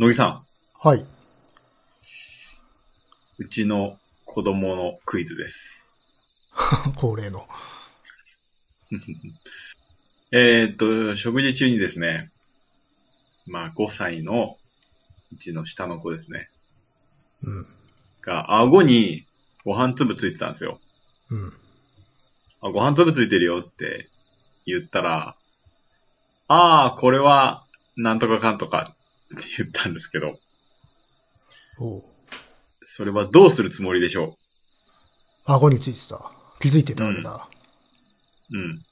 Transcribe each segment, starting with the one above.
乃木さん、はい。うちの子供のクイズです。恒例の。えーっと、食事中にですね、まあ5歳のうちの下の子ですね、うん。が顎にご飯粒ついてたんですよ。うん。あ、ご飯粒ついてるよって言ったら、ああ、これはなんとかかんとかっ て言ったんですけど。それはどうするつもりでしょ顎についてた。気づいてたわけだ。ううん。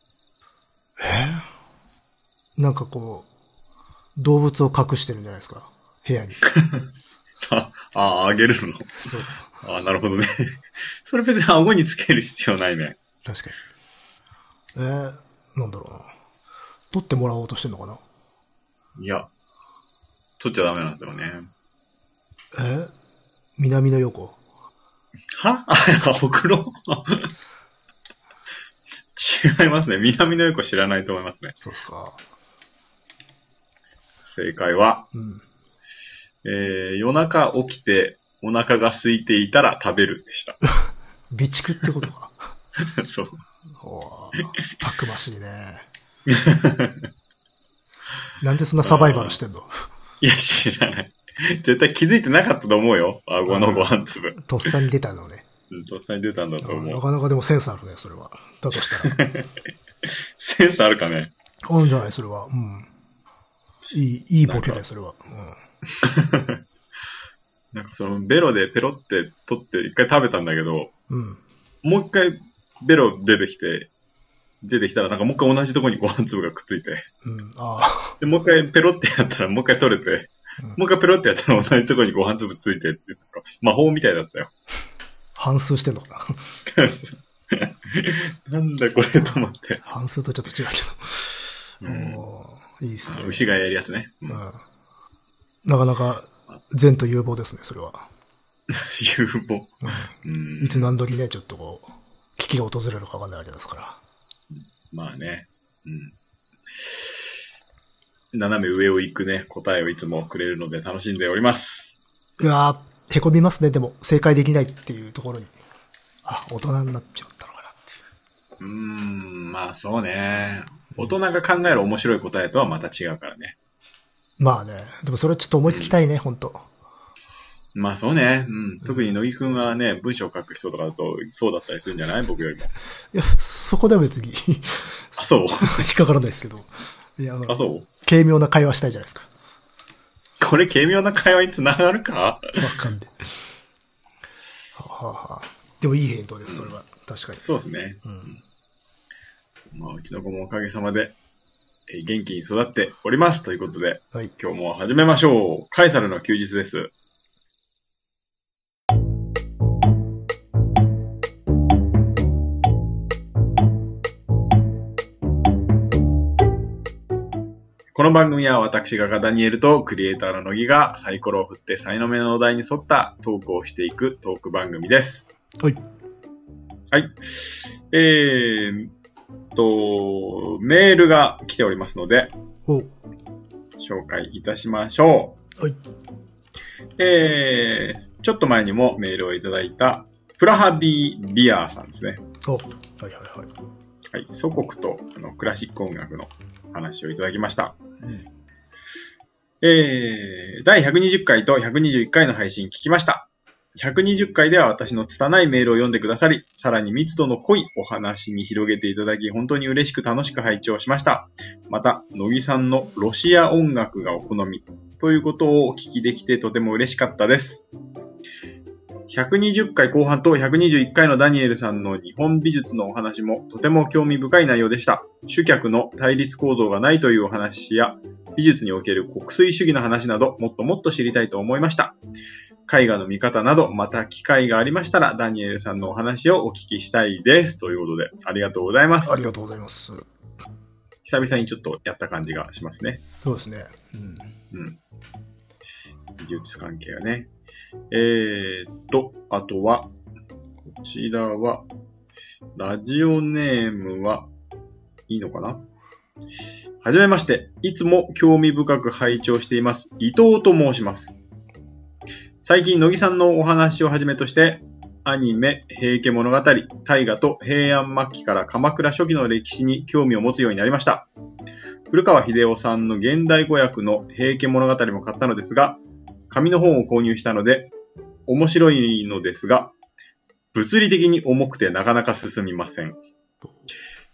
え？なんかこう、動物を隠してるんじゃないですか？部屋に。あ、ああげるの？そう。ああ、なるほどね。それ別に顎につける必要ないね。確かに。えー、なんだろうな。取ってもらおうとしてんのかな？いや、取っちゃダメなんですよね。え？ー、南の横。は？あ、ほくろ違いますね。南の横知らないと思いますね。そうっすか。正解は、うん。えー、夜中起きてお腹が空いていたら食べるでした。備蓄ってことか。そう。おーたくましいね。なんでそんなサバイバルしてんの？いや、知らない。絶対気づいてなかったと思うよ。顎のご飯粒。とっさに出たのね。うん、とっさに出たんだと思う。なかなかでもセンスあるね、それは。だとしたら。センスあるかねあるんじゃない？それは。うん。いい、いいボケだよ、それは。なんかそのベロでペロって取って一回食べたんだけど、うん。うん。もう一回ベロ出てきて、出てきたらなんかもう一回同じとこにご飯粒がくっついて、うん。あで、もう一回ペロってやったらもう一回取れて、うんもう一回ペロってやったら同じとこにご飯粒ついてって、なんか魔法みたいだったよ。あ、反数してんのかな？なんだこれと思って。反数とちょっと違うけど。うんいいっすね。牛がやるやつね。ううんん。なかなか、善と有望ですね、それは。有望。ううんん。いつ何時ね、ちょっとこう、危機が訪れるかわかんないわけですから。まあね。うん。斜め上を行くね、答えをいつもくれるので楽しんでおります。いやー、へこみますね、でも、正解できないっていうところに。あ、大人になっちゃったのかなっていう。うーん、まあそうね。大人が考える面白い答えとはまた違うからね。まあね、でもそれちょっと思いつきたいね、ほんと。まあそうね。うん。特に乃木くんはね、文章を書く人とかだとそうだったりするんじゃない？僕よりも。いや、そこでは別にあ、そう？引っかからないですけど。いや、あそう？軽妙な会話したいじゃないですか。これ軽妙な会話につながるか？わかんで。はあはあはあでもいい返答です、それは。確かに。そうですね。うん。まあうちの子もおかげさまで、えー元気に育っております。ということで、はい。今日も始めましょう。カエサルの休日です。この番組は私がガダニエルとクリエイターの乃木がサイコロを振って才能目のお題に沿ったトークをしていくトーク番組です。はい。はい。えーっと、メールが来ておりますので、お紹介いたしましょう。はい。えー、ちょっと前にもメールをいただいた、プラハディ・ビアーさんですね。おはいはいはい。はい。祖国とあのクラシック音楽の話をいただきました。えー、第120回と121回の配信聞きました。120回では私の拙いメールを読んでくださり、さらに密度の濃いお話に広げていただき、本当に嬉しく楽しく拝聴しました。また、乃木さんのロシア音楽がお好みということをお聞きできてとても嬉しかったです。120回後半と121回のダニエルさんの日本美術のお話もとても興味深い内容でした。主客の対立構造がないというお話や、美術における国粋主義の話など、もっともっと知りたいと思いました。絵画の見方など、また機会がありましたら、ダニエルさんのお話をお聞きしたいです。ということで、ありがとうございますあ。りがとうございます。久々にちょっとやった感じがしますね。そうですね。うん。うん。美術関係はね。えーっと、あとは、こちらは、ラジオネームは、いいのかな？はじめまして、いつも興味深く拝聴しています。伊藤と申します。最近、乃木さんのお話をはじめとして、アニメ、平家物語、大河と平安末期から鎌倉初期の歴史に興味を持つようになりました。古川秀夫さんの現代語訳の平家物語も買ったのですが、紙の本を購入したので、面白いのですが、物理的に重くてなかなか進みません。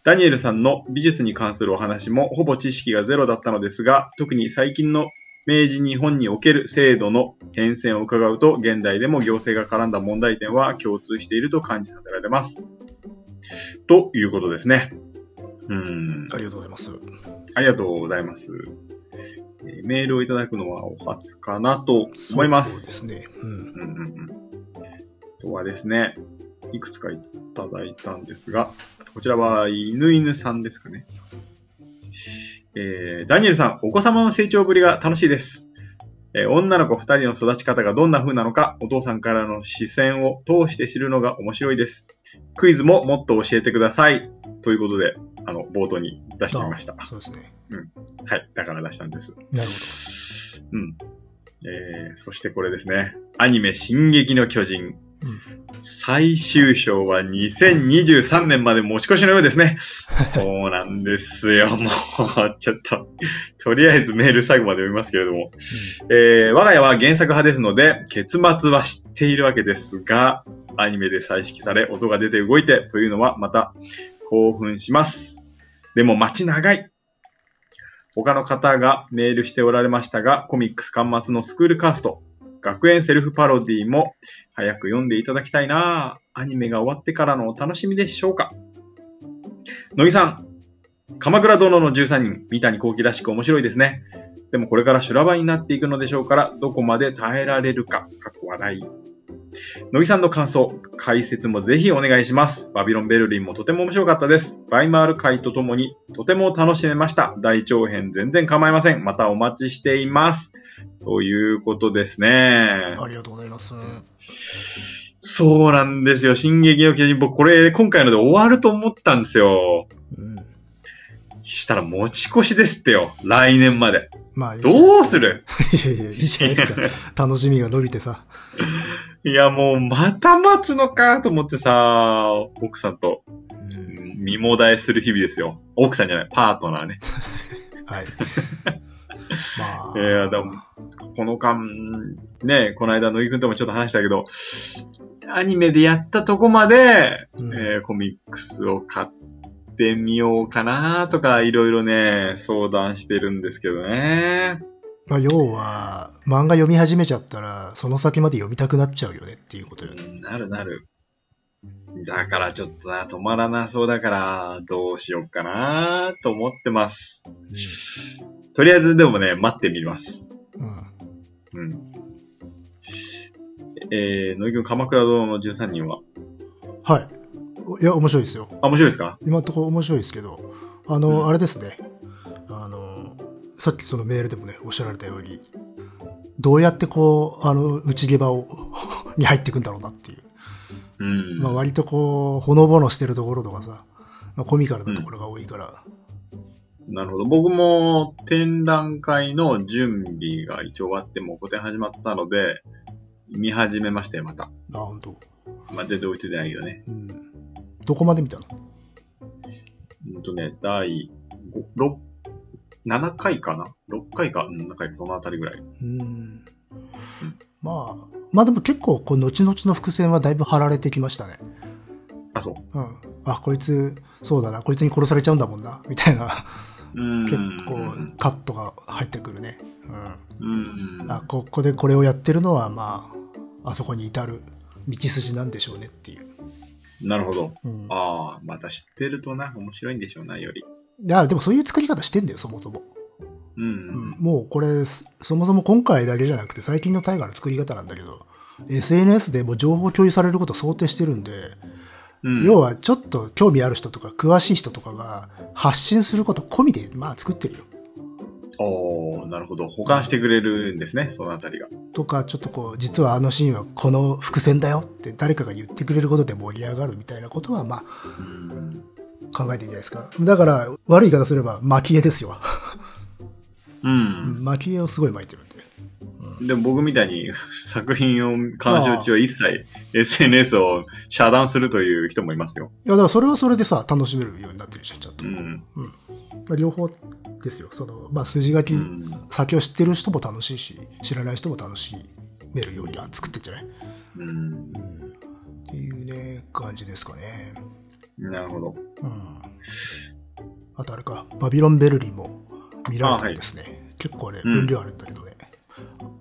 ダニエルさんの美術に関するお話もほぼ知識がゼロだったのですが、特に最近の明治日本における制度の変遷を伺うと、現代でも行政が絡んだ問題点は共通していると感じさせられます。ということですね。うん。ありがとうございます。ありがとうございます。えーメールをいただくのはお初かなと思います。そうですね。うん。うんうんうん。あとはですね、いくつかいただいたんですが、こちらは犬犬さんですかね。えー、ダニエルさん、お子様の成長ぶりが楽しいです。えー女の子二人の育ち方がどんな風なのか、お父さんからの視線を通して知るのが面白いです。クイズももっと教えてください。ということで、あの、冒頭に出してみました。あそうですね。はい。だから出したんです。なるほうん。えー、そしてこれですね。アニメ、進撃の巨人。ど。うん。最終章は2023年まで持ち越しのようですね。そうなんですよ。もう、ちょっと、とりあえずメール最後まで読みますけれども。えー、我が家は原作派ですので、結末は知っているわけですが、アニメで再識され、音が出て動いてというのはまた興奮します。でも待ち長い。他の方がメールしておられましたが、コミックス端末のスクールカースト、学園セルフパロディも早く読んでいただきたいなアニメが終わってからのお楽しみでしょうか乃木さん、鎌倉殿の13人、三谷幸喜らしく面白いですね。でもこれから修羅場になっていくのでしょうから、どこまで耐えられるか、かっこ笑い。乃木さんの感想、解説もぜひお願いします。バビロンベルリンもとても面白かったです。バイマール会とともにとても楽しめました。大長編全然構いません。またお待ちしています。ということですね。ありがとうございます。そうなんですよ。進撃の巨人、僕これ今回ので終わると思ってたんですよ。うん。したら持ち越しですってよ。来年まで。まあいいどうする？いやいや、いいじゃないですか。楽しみが伸びてさ。いや、もうまた待つのかと思ってさ、奥さんとうん。見もだえする日々ですよ。奥さんじゃない、パートナーね。はい。まあ。いやでもこの間、ね、この間、乃木くんともちょっと話したけど、アニメでやったとこまで、うんえーコミックスを買ってみようかなとか、いろいろね、相談してるんですけどね。まあ、要は、漫画読み始めちゃったら、その先まで読みたくなっちゃうよねっていうことよね。うんなるなる。だからちょっとな、止まらなそうだから、どうしよっかなと思ってます。とりあえずでもね、待ってみます。うん。うん。えー、乃木くん、鎌倉殿の13人は、はい。いや、面白いですよ。あ、面白いですか？今のところ面白いですけど、あの、うんあれですね。さっきそのメールでもね、おっしゃられたように、どうやってこう、あの、内毛場を、に入っていくんだろうなっていう。うん。まあ割とこう、ほのぼのしてるところとかさ、まあコミカルなところが多いから、なるほど。僕も展覧会の準備が一応終わってもう個展始まったので、見始めましたよ、また。あ、本当まあ、全然追いついてないけどね。うん。どこまで見たの？うんとね、第5、6、7回かな ?6 回か、うん、7回か、そのあたりぐらい。うん。まあ、まあでも結構、こう、後々の伏線はだいぶ張られてきましたね。あ、そう。うん。あ、こいつ、そうだな、こいつに殺されちゃうんだもんな、みたいな、うん。結構、カットが入ってくるね。うん。うん。あ、ここでこれをやってるのは、まあ、あそこに至る道筋なんでしょうねっていう。なるほど。うん。ああ、また知ってるとな、面白いんでしょうな、より。いや、でもそういう作り方してんだよ、そもそも。ううんん。もうこれ、そそもそも今回だけじゃなくて、最近の大河の作り方なんだけど、SNS でもう情報共有されることを想定してるんで、うん。要はちょっと興味ある人とか詳しい人とかが発信すること込みで、まあ作ってるよ。おー、なるほど。保管してくれるんですね、そのあたりが。とか、ちょっとこう、実はあのシーンはこの伏線だよって誰かが言ってくれることで盛り上がるみたいなことは、まあ、うん。考えていいんじゃないですか。だから、悪い言い方すれば、蒔絵ですよ。うん。蒔絵をすごい巻いてるんで。でも僕みたいに作品を鑑賞中は一切 SNS を遮断するという人もいますよ。いや、だからそれはそれでさ、楽しめるようになってるじゃん、ちゃんと。うん。両方ですよ。その、まあ、筋書き、うん先を知ってる人も楽しいし、知らない人も楽しめるようには作ってんじゃない？うん。うん。っていうね、感じですかね。なるほど。うん。あとあれか、バビロンベルリンも見られたんですね。結構ね、うん分量あるんだけどね。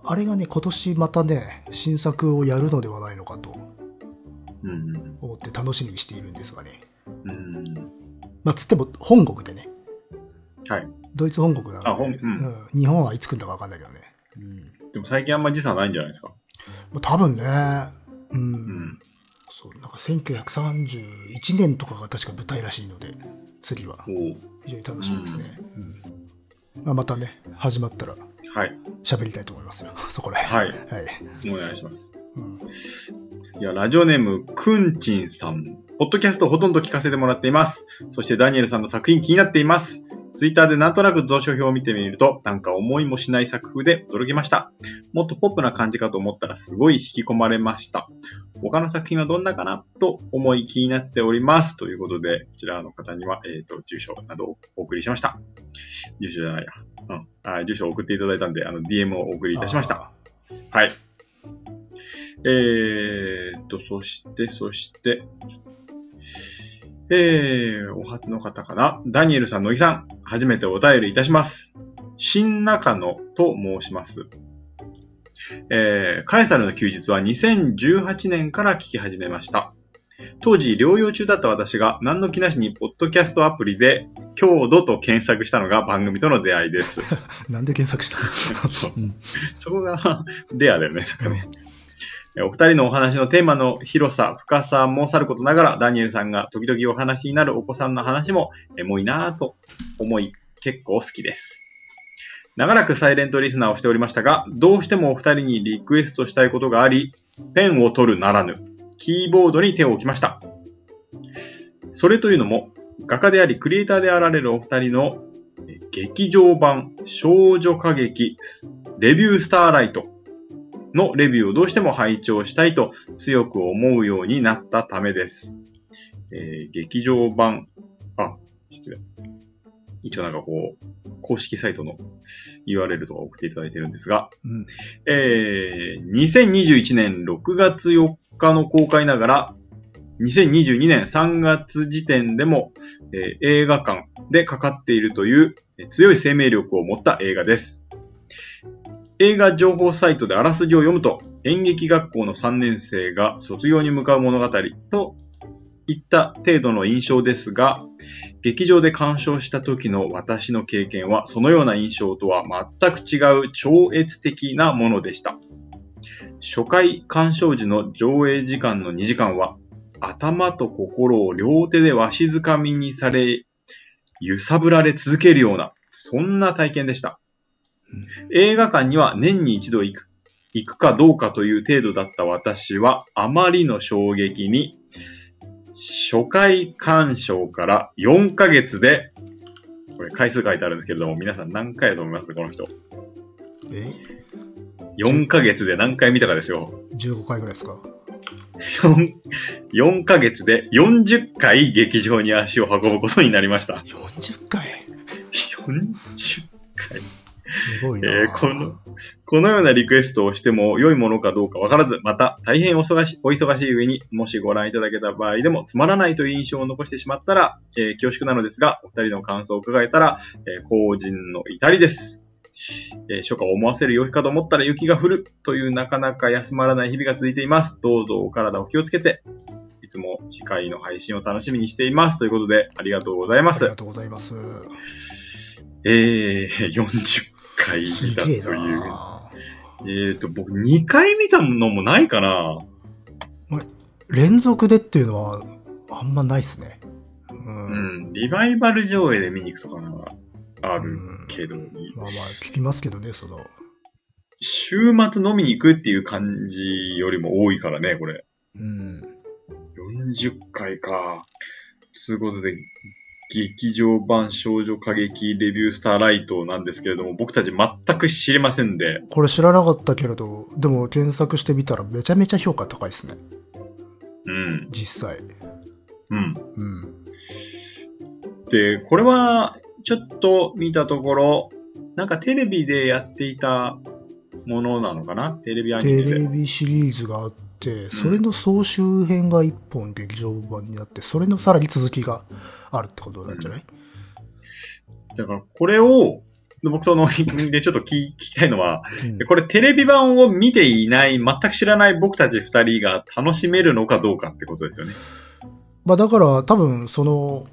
あれがね、今年またね、新作をやるのではないのかとうん。思って楽しみにしているんですがね。うん。まあ、つっても本国でね。はい。ドイツ本国なので、んうん日本はいつ来るんだかわかんないけどね。うんでも最近あんま時差ないんじゃないですか？まあ多分ね、うん。うん。そう、なんか1931年とかが確か舞台らしいので、次はおう非常に楽しみですね。うん。まあ、またね、始まったらはい。喋りたいと思いますよ。そこら辺。はい。はい。お願いします。うん。いや、ラジオネーム、くんちんさん。ポッドキャストほとんど聞かせてもらっています。そしてダニエルさんの作品気になっています。ツイッターでなんとなく蔵書表を見てみると、なんか思いもしない作風で驚きました。もっとポップな感じかと思ったらすごい引き込まれました。他の作品はどんなかな？と思い気になっております。ということで、こちらの方には、えっ、と、住所などをお送りしました。住所じゃないや。うん。あ住所を送っていただいたんで、あの、DM をお送りいたしました。あはい。えーっと、そして、そして、えー、お初の方かな。ダニエルさん、乃木さん、初めてお便りいたします。新中野と申します。えー、カエサルの休日は2018年から聞き始めました。当時、療養中だった私が何の気なしにポッドキャストアプリで、強度と検索したのが番組との出会いです。ー なんで検索した そうの、うんそこがレアだよね。なんかねお二人のお話のテーマの広さ、深さもさることながら、ダニエルさんが時々お話になるお子さんの話もエモいなぁと思い、結構好きです。長らくサイレントリスナーをしておりましたが、どうしてもお二人にリクエストしたいことがあり、ペンを取るならぬ、キーボードに手を置きました。それというのも、画家でありクリエイターであられるお二人の劇場版少女歌劇レビュースターライトのレビューをどうしても拝聴したいと強く思うようになったためです。えー劇場版、あ、失礼。一応なんかこう、公式サイトの URL とか送っていただいてるんですが、うん。えー、2021年6月4日の公開ながら、2022年3月時点でも、えー映画館でかかっているというえー強い生命力を持った映画です。映画情報サイトであらすじを読むと、演劇学校の3年生が卒業に向かう物語といった程度の印象ですが、劇場で鑑賞した時の私の経験は、そのような印象とは全く違う超越的なものでした。初回鑑賞時の上映時間の2時間は、頭と心を両手でわしづかみにされ、揺さぶられ続けるような、そんな体験でした。映画館には年に一度行く、行くかどうかという程度だった私は、あまりの衝撃に、初回鑑賞から4ヶ月で、これ回数書いてあるんですけれども、皆さん何回だと思いますこの人。え4ヶ月で何回見たかですよ。?15 回ぐらいですか？4, 4ヶ月で40回劇場に足を運ぶことになりました。?40 回？40回。すごいな、えーこの、このようなリクエストをしても良いものかどうかわからず、また大変お忙しお忙しい上に、もしご覧いただけた場合でもつまらないという印象を残してしまったら、えー恐縮なのですが、お二人の感想を伺えたら、えー、後人の至りです。えー初夏を思わせる陽気かと思ったら雪が降るというなかなか休まらない日々が続いています。どうぞお体お気をつけて、いつも次回の配信を楽しみにしています。ということで、ありがとうございますありが。とうございます。えー、40回見たという。なえーと、僕2回見たのもないかな連続でっていうのは、あんまないっすね。うん。うん。リバイバル上映で見に行くとかならあるうんけど、まあまあ、聞きますけどね、その。週末飲みに行くっていう感じよりも多いからね、これ。うん。40回か。つうことで、劇場版少女歌劇レビュースターライトなんですけれども、僕たち全く知りませんで、これ知らなかったけれど、でも検索してみたらめちゃめちゃ評価高いですね。うん。実際。うん。うん。で、これは、ちょっと見たところ、なんかテレビでやっていたものなのかな？テレビアニメテレで。ビシリーズがあって、それの総集編が一本劇場版になって、それのさらに続きがあるってことなんじゃない、だから、これを、僕との でちょっと聞聞きたいのは、うんこれテレビ版を見ていない、全く知らない僕たち二人が楽しめるのかどうかってことですよね。まあだから多分その、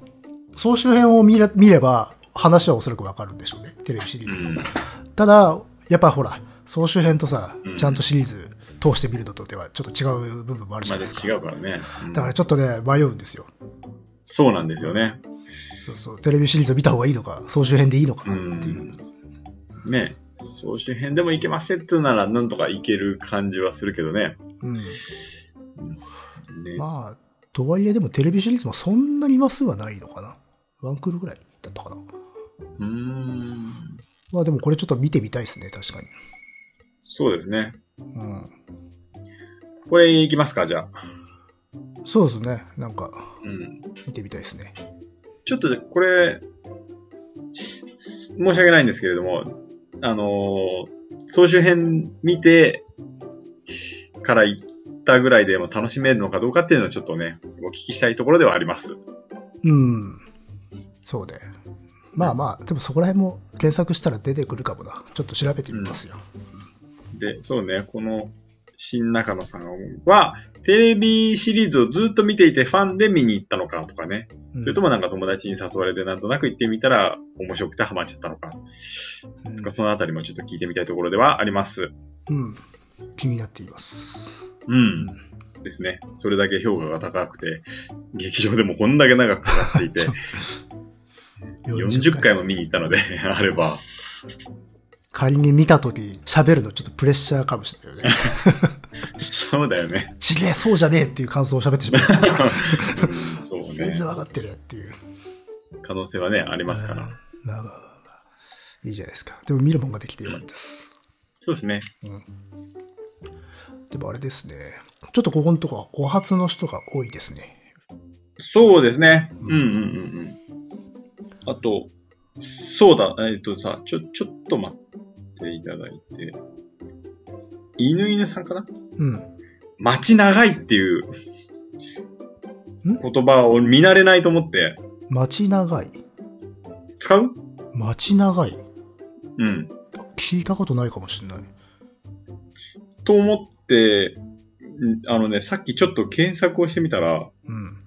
総集編を見れ見れば話はおそらくわかるんでしょうね。テレビシリーズ。うん。ただ、やっぱほら、総集編とさうん、ちゃんとシリーズ通して見るのとではちょっと違う部分もあるじゃまあないですか。違うからね。うんだからちょっとね、迷うんですよ。そうなんですよね。そうそう。テレビシリーズを見た方がいいのか、総集編でいいのかうなっていう。ん。ね総集編でもいけませんってなら、なんとかいける感じはするけどね。うん。ねまあ、とはいえでもテレビシリーズもそんなに話数はないのかな。ワンクールぐらいだったかな。うーん。まあでもこれちょっと見てみたいですね、確かに。そうですね。うん。これいきますか、じゃあ。そうですね。なんか、うん。見てみたいですね。ちょっと、これ、申し訳ないんですけれども、あのー総集編見てから行ったぐらいでも楽しめるのかどうかっていうのをちょっとね、お聞きしたいところではあります。うん。そうね。まあまあ、でもそこら辺も検索したら出てくるかもな。ちょっと調べてみますよ。で、そうね、この新中野さんは、テレビシリーズをずっと見ていてファンで見に行ったのかとかね。うんそれともなんか友達に誘われてなんとなく行ってみたら面白くてハマっちゃったのか。うんとかそのあたりもちょっと聞いてみたいところではあります。うん。気になっています。う。うんですね。それだけ評価が高くて、劇場でもこんだけ長くかかっていて、40回も見に行ったので、あれば。仮に見たとき喋るのちょっとプレッシャーかもしれないよね。そうだよね。ちげえ、そうじゃねえっていう感想を喋ってしまう。うん、そう全ね然。わかってるやっていう。可能性はね、ありますから。うんまあまあまあまあ。いいじゃないですか。でも見るもんができてよかったです。そうですね。うん。でもあれですね。ちょっとここのとこはお初の人が多いですね。そうですね。うんうんうんうん。あと、そうだ、えっとさ、ちょ、ちょっと待っていただいて。犬犬さんかな？うん。待ち長いっていうん？言葉を見慣れないと思って、待ち長い？使う？待ち長い？うん。聞いたことないかもしれない。と思って、んあのね、さっきちょっと検索をしてみたら、うん。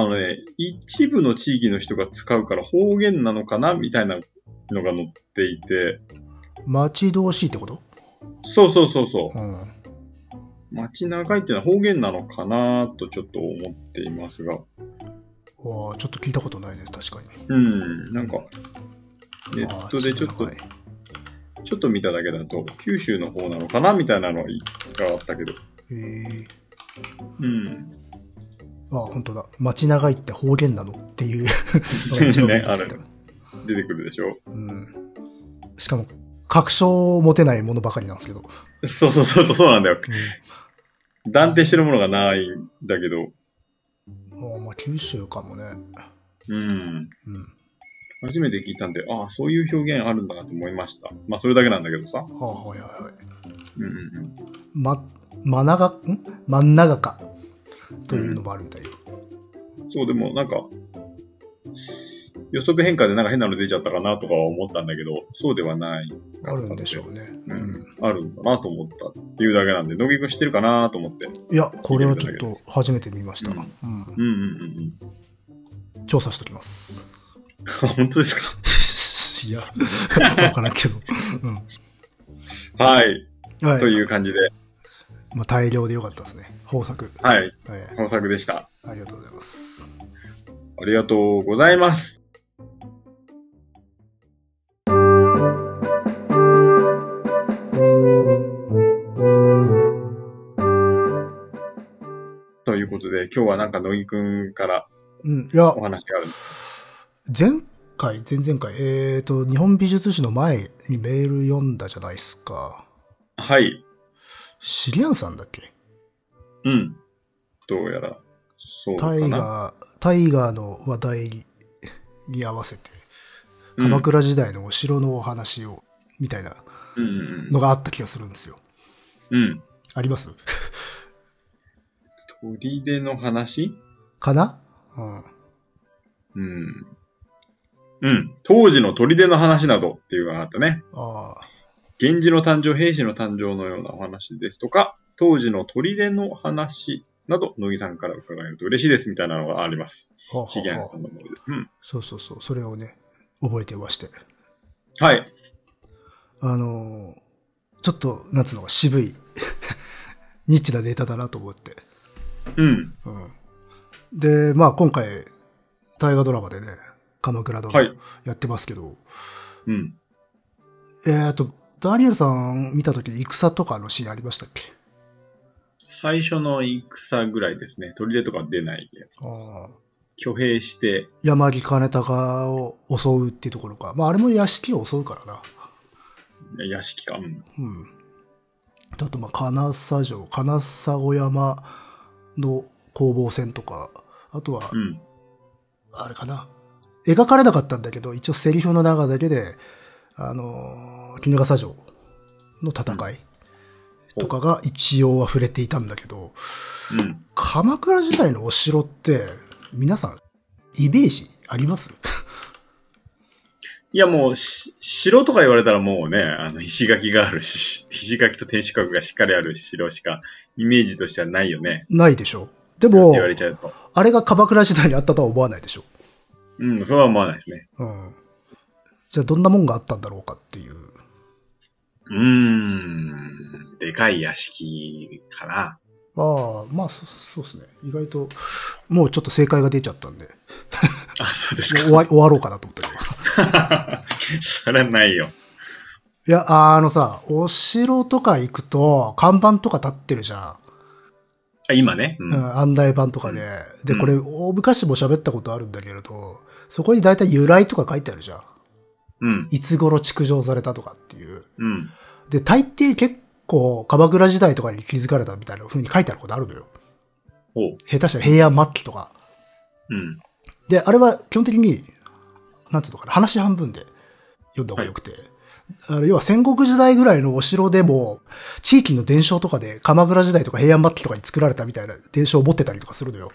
あのね、一部の地域の人が使うから方言なのかなみたいなのが載っていて、待ち遠しいってこと？そうそうそうそう。うん。待ち長いっていうのは方言なのかなとちょっと思っていますが。ああ、ちょっと聞いたことないです、確かに。うん、なんか、ネットでちょっと待ち、ちょっと見ただけだと、九州の方なのかなみたいなのがあったけど。へえ。うん。あ、本当だ。待ち長いって方言なのっていう ねある出てくるでしょうん。しかも、確証を持てないものばかりなんですけど。そうそうそうそう、そうなんだよ。うん断定してるものがないんだけど。ああまあ、九州かもね。うん。うん。初めて聞いたんで、ああ、そういう表現あるんだなと思いました。まあ、それだけなんだけどさ。はあ、はいはいはい。うんうんうん。ま、真長、ん？真ん長か。というのもあるみたいよ。そう、でもなんか、予測変化でなんか変なの出ちゃったかなとかは思ったんだけど、そうではないあるんでしょうね。ううんん。あるんだなと思ったっていうだけなんで、野木くん知ってるかなと思って。いや、これはちょっと初めて見ました。ううんん。うんうんうんうん。調査しときます。本当ですか？いや、わからんけど。うん。はい。はい。という感じで、まあ、大量でよかったですね。豊作。はい。はい。豊作でした。ありがとうございます。ありがとうございます。ということで、今日はなんか乃木くんからうん。いやお、話がある。前回、前々回、えっ、と、日本美術史の前にメール読んだじゃないですか。はい。シリアンさんだっけ？うん。どうやら、そうかタな。イガー、タイガーの話題に合わせて、うん鎌倉時代のお城のお話を、みたいなのがあった気がするんですよ。うん。うん。あります？砦の話？かな？うん。うん。うん。当時の砦の話などっていうのがあったね。ああ。源氏の誕生、平氏の誕生のようなお話ですとか、当時の砦の話など、乃木さんから伺えると嬉しいですみたいなのがあります。はあさんのもので。うん。そうそうそう。それをね、覚えてまして。はい。あのーちょっと、なんつうのか、渋い、ニッチなデータだなと思って。うん。うん。で、まあ今回、大河ドラマでね、鎌倉殿はいやってますけど、うん。えっ、と、ダニエルさん見たときに戦とかのシーンありましたっけ？最初の戦ぐらいですね。砦とか出ないやつです。ああ。挙兵して、山木金高を襲うっていうところか。まああれも屋敷を襲うからな。屋敷か。うん。うん。あと、まあ、金沢城、金沢山の攻防戦とか、あとはう、ん。あれかな。描かれなかったんだけど、一応セリフの中だけで、あのー、絹笠城の戦いとかが一応は触れていたんだけど、うん。鎌倉時代のお城って、皆さん、イメージあります？いやもう、し城とか言われたらもうね、あの、石垣があるし、石垣と天守閣がしっかりある城しか、イメージとしてはないよね。ないでしょでも言、われちゃうと。あれが鎌倉時代にあったとは思わないでしょうん、それは思わないですね。うん。じゃあどんなもんがあったんだろうかっていう。うーん、でかい屋敷かな。ああ、まあそ、そうですね。意外と、もうちょっと正解が出ちゃったんで、もあ、そうですう終わ終わろうかなと思ったけど。か。それはないよ。いや、あのさ、お城とか行くと、看板とか立ってるじゃん。あ今ね。う。うんん、案内板とかで。で、うんこれ、大昔も喋ったことあるんだけれど、そこに大体由来とか書いてあるじゃん。うん。いつ頃築城されたとかっていう。うん。で、大抵結構、鎌倉時代とかに築かれたみたいな風に書いてあることあるのよ。ほう。下手したら平安末期とか。うん。で、あれは基本的に、なんていうのかな、話半分で読んだ方がよくて。あの要は戦国時代ぐらいのお城でも、地域の伝承とかで鎌倉時代とか平安末期とかに作られたみたいな伝承を持ってたりとかするのよ。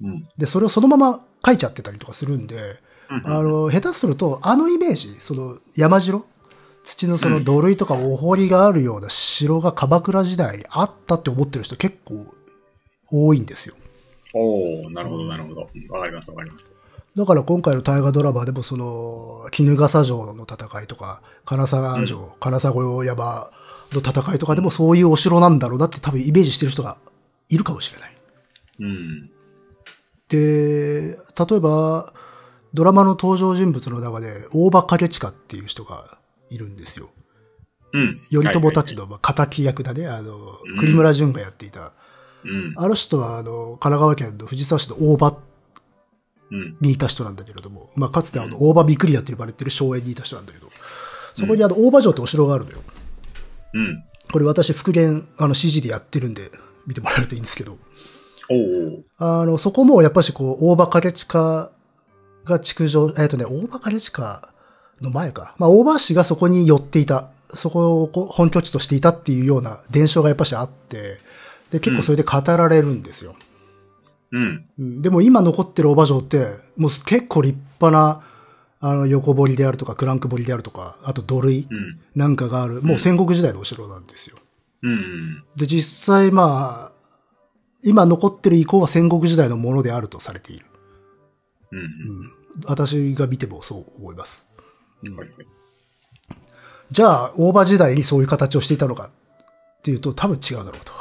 うん。で、それをそのまま書いちゃってたりとかするんで、うんあの、下手すると、あのイメージ、その山城？土のその土塁とかお堀があるような城が鎌倉時代にあったって思ってる人結構多いんですよ。おー、なるほど、なるほど。うんわかります、わかります。だから今回の大河ドラマでもその、絹笠城の戦いとか、金沢城、金沢山の戦いとかでもそういうお城なんだろうなって多分イメージしてる人がいるかもしれない。うん。で、例えば、ドラマの登場人物の中で、大場景親っていう人がいるんですよ。うん。頼朝たち。のまあ敵役だね。あのうん、栗村淳がやっていた。うん。あの人は、あの、神奈川県の藤沢市の大場うん。にいた人なんだけれども、まあ、かつてあの、大場ビクリアと呼ばれてる荘園にいた人なんだけど、そこにあの、大場城ってお城があるのよ。うん。これ私復元、あの、CG でやってるんで、見てもらえるといいんですけど、おー。あの、そこもやっぱしこう、大場景親が築城、えっ、とね、大場景親の前か。まあ、大場氏がそこに寄っていた、そこを本拠地としていたっていうような伝承がやっぱしあって、で、結構それで語られるんですよ。うん。うんでも今残ってる大場城って、もう結構立派な、あの、横堀であるとか、クランク堀であるとか、あと土塁うん。なんかがある、もう戦国時代のお城なんですよ。うん。で、実際まあ、今残ってる以降は戦国時代のものであるとされている。うん。うん。私が見てもそう思います。うん。はいじゃあ、大場時代にそういう形をしていたのかっていうと多分違うだろうと。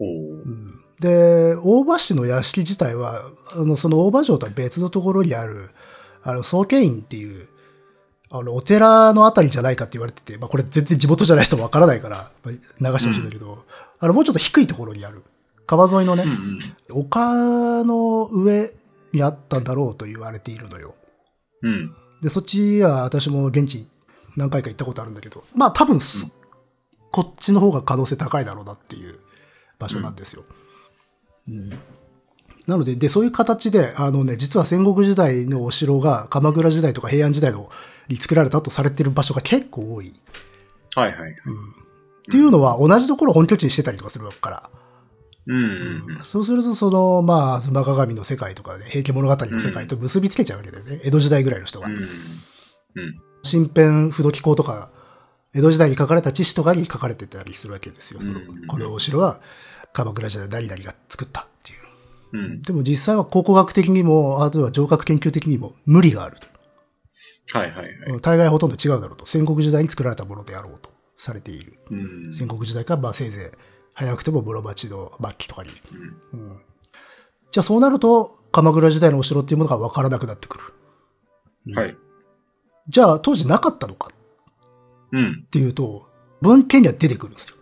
おー。で、大場市の屋敷自体は、あの、その大場城とは別のところにある、あの、創建院っていう、あの、お寺のあたりじゃないかって言われてて、まあこれ全然地元じゃない人わからないから、まあ流してほしいんだけど、あの、もうちょっと低いところにある、川沿いのね、うん。丘の上にあったんだろうと言われているのよ。うん。で、そっちは私も現地何回か行ったことあるんだけど、まあ多分す、こっちの方が可能性高いだろうなっていう場所なんですよ。うんなので、で、そういう形で、あのね、実は戦国時代のお城が鎌倉時代とか平安時代のに作られたとされてる場所が結構多い。はいはいはい。っていうのは同じところを本拠地にしてたりとかするから。うんうんそうすると、その、まあ、妻鏡の世界とかね、平家物語の世界と結びつけちゃうわけだよね。江戸時代ぐらいの人がうん。。うん。うん。新編不動機構とか、江戸時代に書かれた知識とかに書かれてたりするわけですよ。そのうんこのお城は鎌倉時代の何々が作ったっていう。うん。でも実際は考古学的にも、あとは城郭研究的にも無理があると。はいはいはい。大概ほとんど違うだろうと。戦国時代に作られたものであろうとされている。うん。戦国時代か、まあせいぜい早くても室町の末期とかに。うんじゃあそうなると、鎌倉時代のお城っていうものが分からなくなってくる。はい。じゃあ当時なかったのかうんっ。ていうと、文献には出てくるんですよ。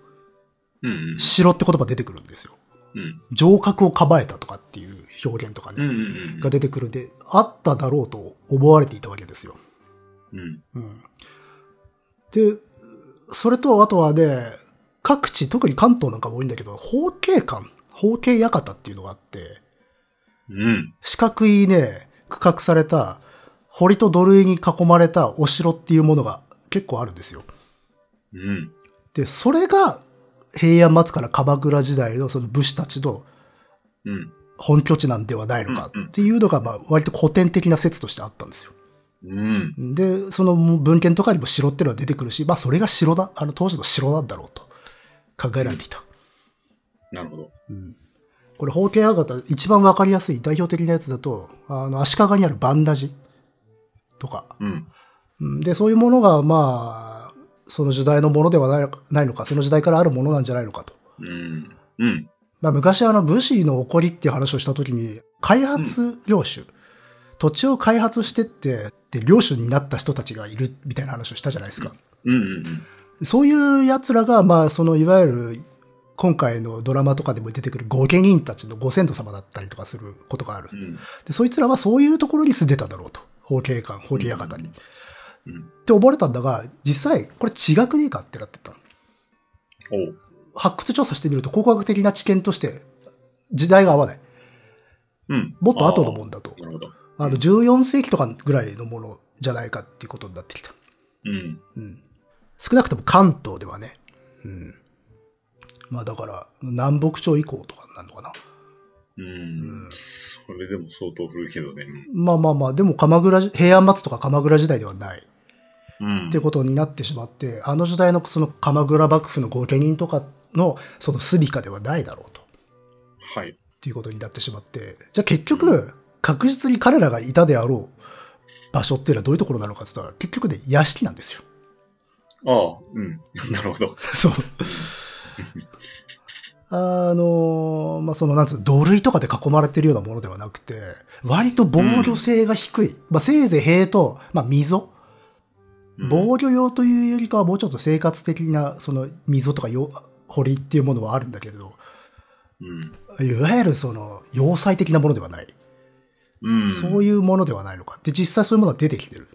うん。城って言葉出てくるんですよ。うん。城郭を構えたとかっていう表現とかうん。うね、ん。が出てくるんで、あっただろうと思われていたわけですよ。うん。うん。で、それと、あとはね、各地、特に関東なんかも多いんだけど、法慶館、法慶館っていうのがあって、うん。四角いね、区画された、堀と土塁に囲まれたお城っていうものが結構あるんですよ。うん。で、それが平安末から鎌倉時代のその武士たちのうん。本拠地なんではないのかっていうのが、まあ、割と古典的な説としてあったんですよ。うん。で、その文献とかにも城っていうのは出てくるし、まあ、それが城だ、あの、当時の城なんだろうと考えられていた。なるほど。これ、法慶館、一番わかりやすい代表的なやつだと、あの、足利にあるバンダジとか、うん。うんで、そういうものが、まあ、その時代のものではないないのか、その時代からあるものなんじゃないのかと。うん。うん。まあ、昔あの武士の起こりっていう話をしたときに、開発領主、土地を開発してって、で、領主になった人たちがいるみたいな話をしたじゃないですか。うん。うん。そういう奴らが、まあ、その、いわゆる、今回のドラマとかでも出てくる御家人たちのご先祖様だったりとかすることがある。うん。で、そいつらはそういうところに住んでただろうと。法慶館、法慶館に。うん。って思われたんだが、実際、これ違くねえかってなってた。発掘調査してみると、考古学的な知見として、時代が合わない。うん。もっと後のもんだとなるほど。あの、14世紀とかぐらいのものじゃないかっていうことになってきた。うん。うん。少なくとも関東ではね。うん。まあだから、南北朝以降とかになるのかな。うん。それでも相当古いけどね。まあまあまあ、でも鎌倉時、平安末とか鎌倉時代ではない。うん。ってことになってしまって、あの時代のその鎌倉幕府の御家人とかのその住処ではないだろうと。はい。っていうことになってしまって、じゃあ結局、確実に彼らがいたであろう場所っていうのはどういうところなのかって言ったら、結局ね、屋敷なんですよ。ああ、うん。なるほど。そう。あのまあ、その、なんつうの、土塁とかで囲まれてるようなものではなくて、割と防御性が低い。まあ、せいぜい塀と、まあ、溝。防御用というよりかはもうちょっと生活的な、その、溝とかよ堀っていうものはあるんだけれど、うん。いわゆるその、要塞的なものではない。うん。そういうものではないのか。で、実際そういうものが出てきてる。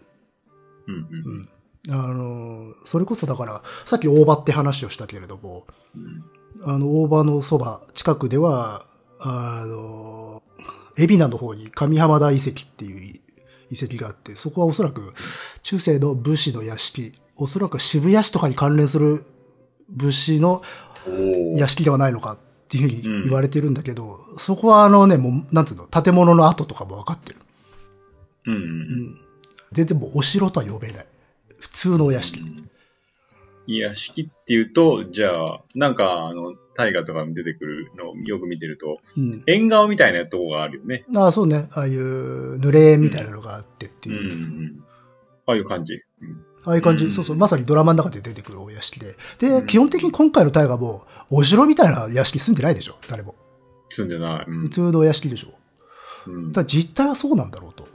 うん。うん。あの、それこそだから、さっき大場って話をしたけれども、あの、大場のそば、近くでは、あの、海老名の方に上浜田遺跡っていう遺跡があって、そこはおそらく中世の武士の屋敷、おそらく渋谷市とかに関連する武士の屋敷ではないのかっていうふうに言われてるんだけど、そこはあのね、もう、なんていうの、建物の跡とかもわかってる。うん。うん。全然もうお城とは呼べない。普通のお屋敷。屋敷っていうと、じゃあ、なんか、あの、大河とかに出てくるのをよく見てると、うん。縁側みたいなとこがあるよね。ああ、そうね。ああいう濡れみたいなのがあってってうん。いうう。ん。ああいう感じ。うんああいう感じ、うんそうそう、まさにドラマの中で出てくるお屋敷で。で、基本的に今回の大河も、お城みたいな屋敷住んでないでしょ？誰も。住んでない。うん。普通のお屋敷でしょ？うん。だ実態はそうなんだろうと。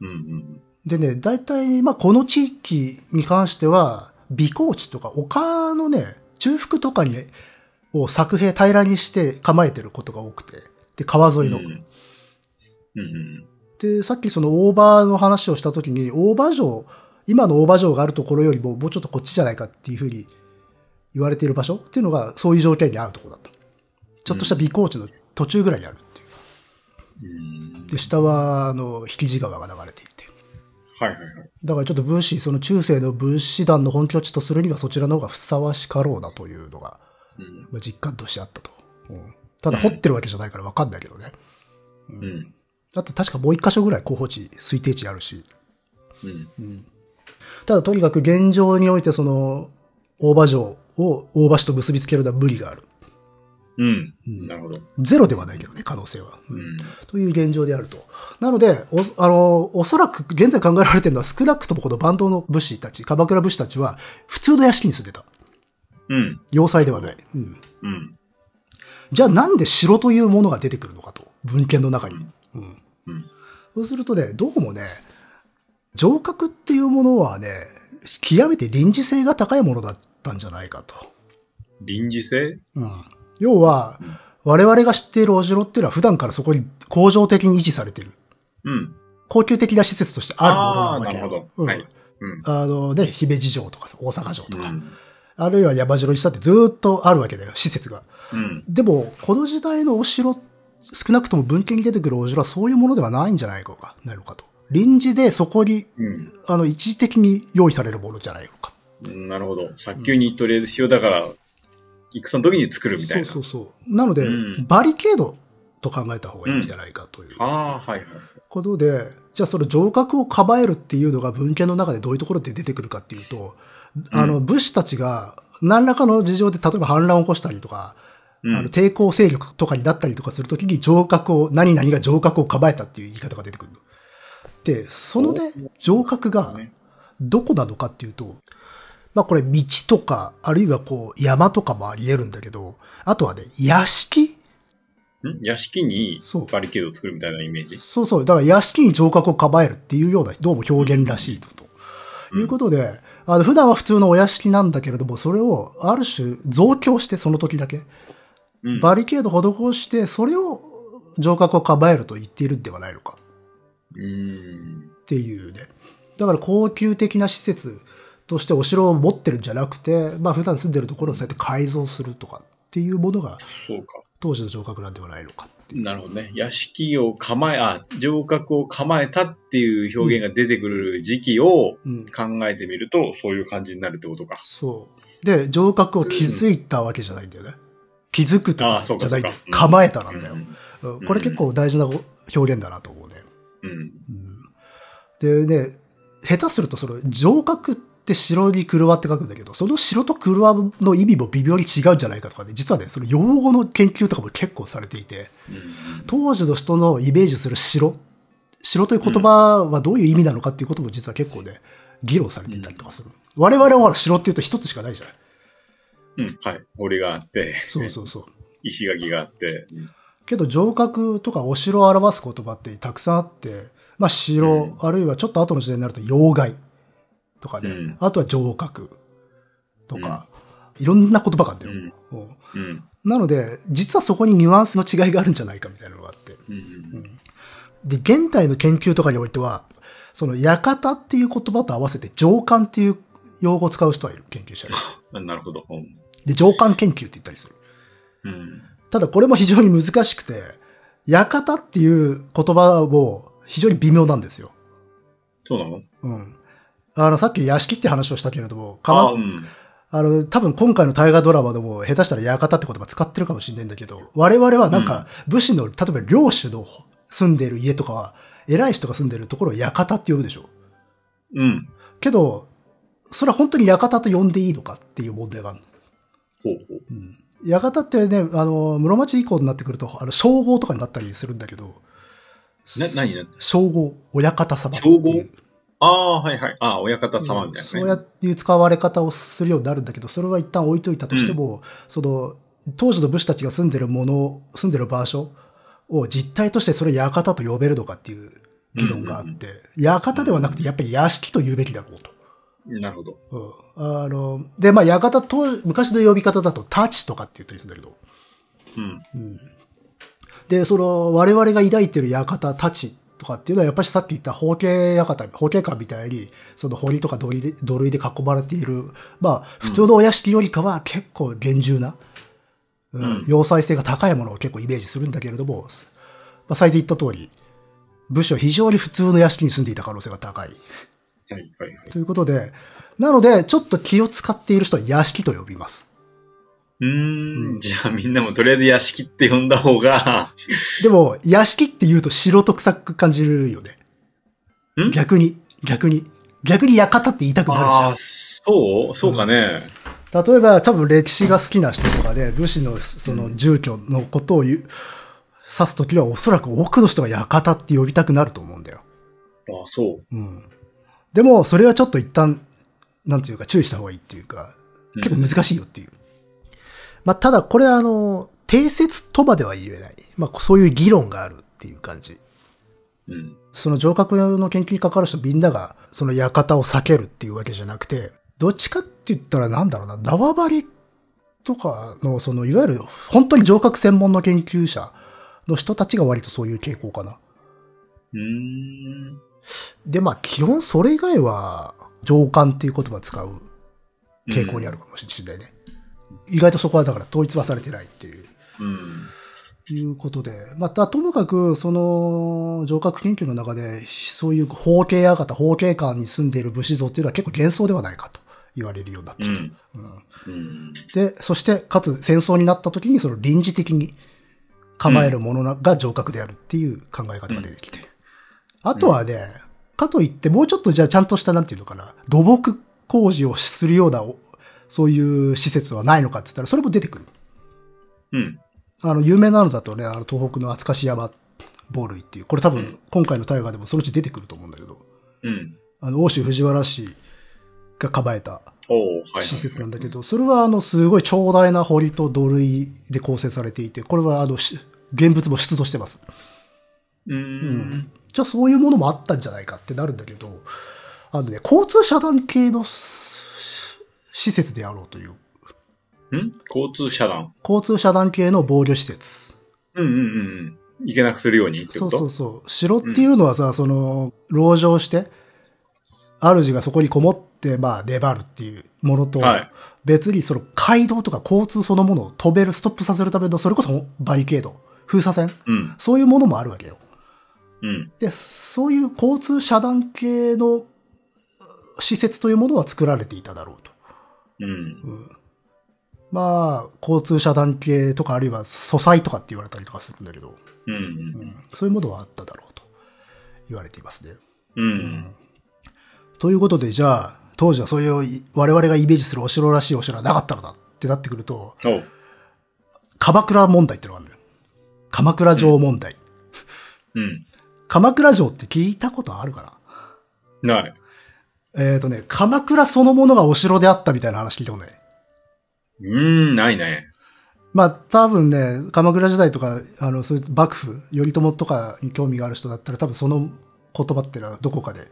うん。うん。でね、大体、まあ、この地域に関しては、美高地とか丘のね、中腹とかに、を作兵平らにして構えてることが多くて。で、川沿いの。うん。うん。で、さっきその大場の話をしたときに、大場城、今の大場城があるところよりももうちょっとこっちじゃないかっていうふうに言われている場所？っていうのがそういう条件にあるところだと。ちょっとした尾行地の途中ぐらいにあるっていう。うん。で、下は、あの、引地川が流れていて。はいはいはい。だからちょっと武士、その中世の武士団の本拠地とするにはそちらの方がふさわしかろうなというのが、うん。まあ、実感としてあったと。うん、ただ掘ってるわけじゃないからわかんないけどね。うん。あと確かもう一箇所ぐらい候補地、推定値あるし。うん。ただとにかく現状においてその、大場城を大場市と結びつけるのは無理がある。うん。うんなるほど。ゼロではないけどね、可能性は。うんうん。という現状であると。なので、お、あの、おそらく現在考えられているのは少なくともこのバンドの武士たち、鎌倉武士たちは普通の屋敷に住んでた。うん。要塞ではない。うん。うん。じゃあなんで城というものが出てくるのかと。文献の中に。うん。うん。そうするとね、どうもね、城郭っていうものはね、極めて臨時性が高いものだったんじゃないかと。臨時性？うん。要は、我々が知っているお城っていうのは普段からそこに恒常的に維持されている。うん。高級的な施設としてあるものなわけなるほどうんはいうん。あのね、姫路城とかさ、大阪城とか、うん。あるいは山城にしたってずーっとあるわけだよ、施設が。うん。でも、この時代のお城、少なくとも文献に出てくるお城はそういうものではないんじゃないのか、ないのかと。臨時でそこに、うん。あの、一時的に用意されるものじゃないのか。なるほど。早急にとりあえず必要だから、戦の時に作るみたそいうな。そうそう。なので、うんバリケードと考えた方がいいんじゃないかというああ、はいはい。ことで、じゃあその城郭を構えるっていうのが文献の中でどういうところで出てくるかっていうと、あの、武士たちが何らかの事情で例えば反乱を起こしたりとか、うんあの抵抗勢力とかになったりとかするときに城郭を、何々が城郭を構えたっていう言い方が出てくるの。で、そのね、城郭がねどこなのかっていうと、まあこれ道とか、あるいはこう山とかもあり得るんだけど、あとはね、屋敷？ん？屋敷にそうバリケードを作るみたいなイメージ？そうそう。だから屋敷に城郭を構えるっていうような、どうも表現らしいと。ということで、あの、普段は普通のお屋敷なんだけれども、それをある種増強して、その時だけ。うん。バリケード施して、それを城郭を構えると言っているんではないのか。うーん。っていうね。だから高級的な施設としてお城を持ってるんじゃなくて、まあ普段住んでるところをそうやって改造するとかっていうものがそうか。当時の城郭なんではないのかっていう。なるほどね。屋敷を構え、あ、城郭を構えたっていう表現が出てくる時期をうん。考えてみると、そういう感じになるってことか。そう。で、城郭を築いたわけじゃないんだよね。築くとかじゃないんだよそうかうん構えたなんだよ。うんうんこれ結構大事な表現だなと思うね。うん。でね、下手するとその城郭って城に車って書くんだけど、その城と車の意味も微妙に違うんじゃないかとかね、実はね、その用語の研究とかも結構されていて、うん。当時の人のイメージする城、城という言葉はどういう意味なのかっていうことも実は結構ね、議論されていたりとかする。我々は城って言うと一つしかないじゃない。うん。はい。堀があって、そうそうそう。石垣があって。うんけど城郭とかお城を表す言葉ってたくさんあって、まあ城、あるいはちょっと後の時代になると要害とかね、うんあとは城郭とか、いろんな言葉があるんだよ。うん。うんうん。なので、実はそこにニュアンスの違いがあるんじゃないかみたいなのがあって。うん。で、現代の研究とかにおいては、その館っていう言葉と合わせて上官っていう用語を使う人はいる、研究者に。あ なるほど。うん。で、上官研究って言ったりする。うん。ただこれも非常に難しくて、館っていう言葉も非常に微妙なんですよ。そうなの？うん。あの、さっき屋敷って話をしたけれども、あ鎌あ、うん。あの、多分今回の大河ドラマでも下手したら館って言葉使ってるかもしれないんだけど、我々はなんか武士の、例えば領主の住んでいる家とかは、偉い人が住んでいるところを館って呼ぶでしょ？うん。けど、それは本当に館と呼んでいいのかっていう問題がある。ほうほう。館ってね、あの、室町以降になってくると、あの、称号とかになったりするんだけど、な、何な称号、親方様。称号？ああ、はいはい。ああ、親方様みたいなね。そうやっていう使われ方をするようになるんだけど、それは一旦置いといたとしても、その、当時の武士たちが住んでるもの、住んでる場所を実態としてそれ館と呼べるのかっていう議論があって、館ではなくてやっぱり屋敷と言うべきだろうと。なるほど。うん、あの、で、まあ、館と、昔の呼び方だと、太刀とかって言ったりするんだけど、うん。で、その、我々が抱いてる館、太刀っとかっていうのはやっぱりさっき言った包茎館、包茎館みたいに、その堀とか土塁で土塁で囲まれている、まあ、普通のお屋敷よりかは結構厳重な、うんうん要塞性が高いものを結構イメージするんだけれども、まあ、最初言った通り、武士は非常に普通の屋敷に住んでいた可能性が高い。はいはいはい。ということで、なので、ちょっと気を使っている人は屋敷と呼びます。うーん。じゃあみんなもとりあえず屋敷って呼んだ方が、でも、屋敷って言うと城と臭く感じるよね。ん？逆に、逆に。逆に館って言いたくなるじゃんああ、そう？そうかね。例えば多分歴史が好きな人とかで武士のその住居のことを言う指すときはおそらく多くの人が館って呼びたくなると思うんだよ。ああ、そう。うん。でもそれはちょっと一旦、なんていうか注意した方がいいっていうか、結構難しいよっていう。まあただこれはあの、定説とまでは言えない。まあそういう議論があるっていう感じ。うん。その城郭の研究に関わる人みんながその館を避けるっていうわけじゃなくて、どっちかって言ったらなんだろうな、縄張りとかのそのいわゆる本当に城郭専門の研究者の人たちが割とそういう傾向かな。うーん。で、まあ基本それ以外は上官っていう言葉を使う傾向にあるかもしれないね。意外とそこはだから統一はされてないっていう。うん。いうことで、また、ともかく、その、城郭研究の中で、そういう法系館、法系館に住んでいる武士像っていうのは結構幻想ではないかと言われるようになってきた。うん。うん。で、そして、かつ戦争になった時に、その臨時的に構えるものなが城郭であるっていう考え方が出てきて。あとはね、かといって、もうちょっとじゃあちゃんとした、なんていうのかな、土木工事をするような、おそういう施設はないのかって言ったら、それも出てくる。うん。あの、有名なのだとね、あの、東北の厚柏山防類っていう、これ多分うん、今回の大河でもそのうち出てくると思うんだけど、うん。あの、欧州藤原氏が構えた。施設なんだけど、それはあの、すごい長大な堀と土塁で構成されていて、これはあの、し現物も出土してます。うーん。じゃあそういうものもあったんじゃないかってなるんだけど、あのね、交通遮断系のす施設であろうという、ん？交通遮断？交通遮断系の防御施設。うんうんうんうん。いけなくするようにってそうこと？そうそう。城っていうのはさ、その、籠城して、主がそこにこもって、まあ、粘るっていうものと、はい別にその街道とか交通そのものを止める、ストップさせるための、それこそバリケード、封鎖線、うん。そういうものもあるわけよ。うん。で、そういう交通遮断系の施設というものは作られていただろうと。うん。まあ、交通遮断系とか、あるいは素材とかって言われたりとかするんだけど、うん。うんそういうものはあっただろうと言われていますね。うん。ということで、じゃあ、当時はそういう我々がイメージするお城らしいお城はなかったのだってなってくると。鎌倉問題ってのがあるのよ。鎌倉城問題。うん。鎌倉城って聞いたことあるかな？ない。えっ、とね、鎌倉そのものがお城であったみたいな話聞いたことない？うーん、ないね。まあ多分ね、鎌倉時代とか、あの、そういう幕府、頼朝とかに興味がある人だったら多分その言葉ってのはどこかで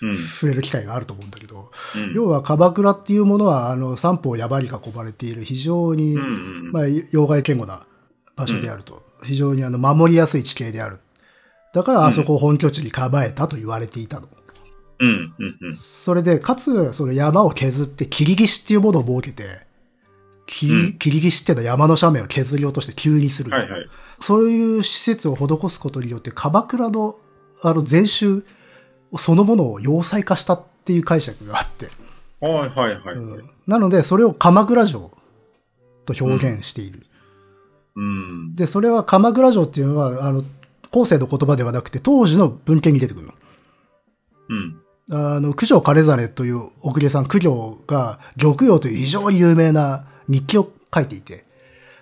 うん。触れる機会があると思うんだけど、うん。要は鎌倉っていうものは、あの、三方山に囲まれている非常に、うんうんまあ、要害堅固な場所であると。非常にあの、守りやすい地形である。だからあそこを本拠地に構えたと言われていたの。うん。うん。うん。それで、かつ、その山を削って、切り岸っていうものを設けて、切りうん切り岸っていうのは山の斜面を削り落として急にする。はいはい。そういう施設を施すことによって、鎌倉の、あの、禅宗そのものを要塞化したっていう解釈があって。はいはいはい。うんなので、それを鎌倉城と表現している。うん。で、それは鎌倉城っていうのは、あの、後世の言葉ではなくて、当時の文献に出てくるの。うん。あの、九条兼実という奥家さん、九条が、玉葉という非常に有名な日記を書いていて、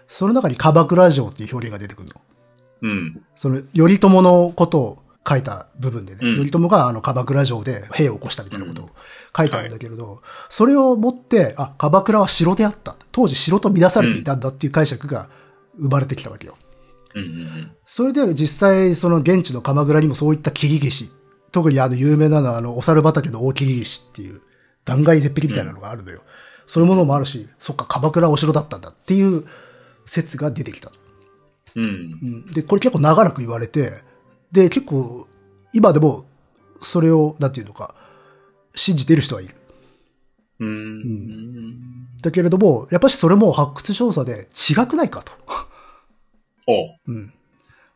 その中に鎌倉城っていう表現が出てくるの。うん。その、頼朝のことを書いた部分でね、うん頼朝があの、鎌倉城で兵を起こしたみたいなことを書いてあるんだけれど、それをもって、あ、鎌倉は城であった。当時城と乱されていたんだっていう解釈が生まれてきたわけよ。うん。うん。それで実際その現地の鎌倉にもそういった切り岸、特にあの有名なのはあのお猿畑の大切り岸っていう断崖絶壁みたいなのがあるのよ。そういうものもあるし、そっか鎌倉はお城だったんだっていう説が出てきた。うん。うんで、これ結構長らく言われて、で、結構、今でも、それを、なんていうのか、信じてる人はいる。うーん。だけれども、やっぱしそれも発掘調査で違くないかと。おうん。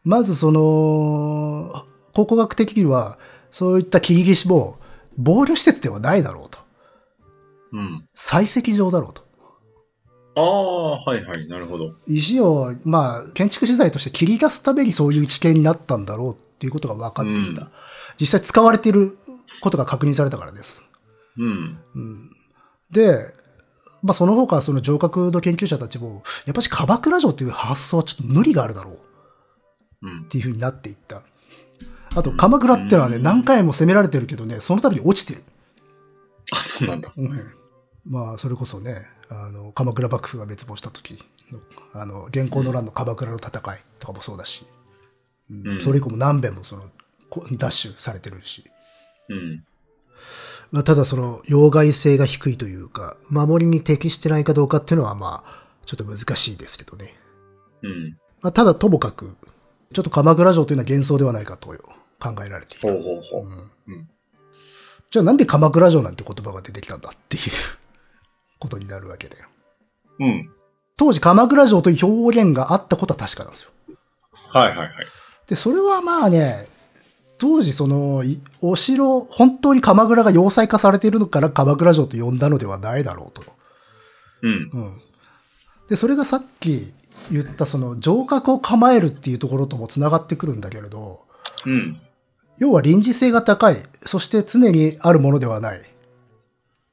まずその、考古学的には、そういった切り消しも、防御施設ではないだろうと。うん。採石場だろうと。ああ、はいはい、なるほど。石を、まあ、建築資材として切り出すためにそういう地形になったんだろうっていうことが分かってきた。うん実際使われていることが確認されたからです。うん。で、まあその他その城郭の研究者たちも、やっぱし鎌倉城っていう発想はちょっと無理があるだろううんっ。ていう風になっていった。あと、鎌倉ってのはね、何回も攻められてるけどね、その度に落ちてる。あ、そうなんだ。まあ、それこそね、あの、鎌倉幕府が滅亡した時の、あの、現行の乱の鎌倉の戦いとかもそうだし、うんうんそれ以降も何遍もその、こダッシュされてるし、うん。まあ、ただその、要害性が低いというか、守りに適してないかどうかっていうのはまあ、ちょっと難しいですけどね。うん。まあ、ただともかく、ちょっと鎌倉城というのは幻想ではないかと考えられている。ほうほうほう。うんじゃあなんで鎌倉城なんて言葉が出てきたんだっていうことになるわけだよ。うん。当時鎌倉城という表現があったことは確かなんですよ。はいはいはい。で、それはまあね、当時その、いお城、本当に鎌倉が要塞化されているのから鎌倉城と呼んだのではないだろうと。うん。うん。で、それがさっき言ったその城郭を構えるっていうところとも繋がってくるんだけれど、うん。要は臨時性が高い、そして常にあるものではない。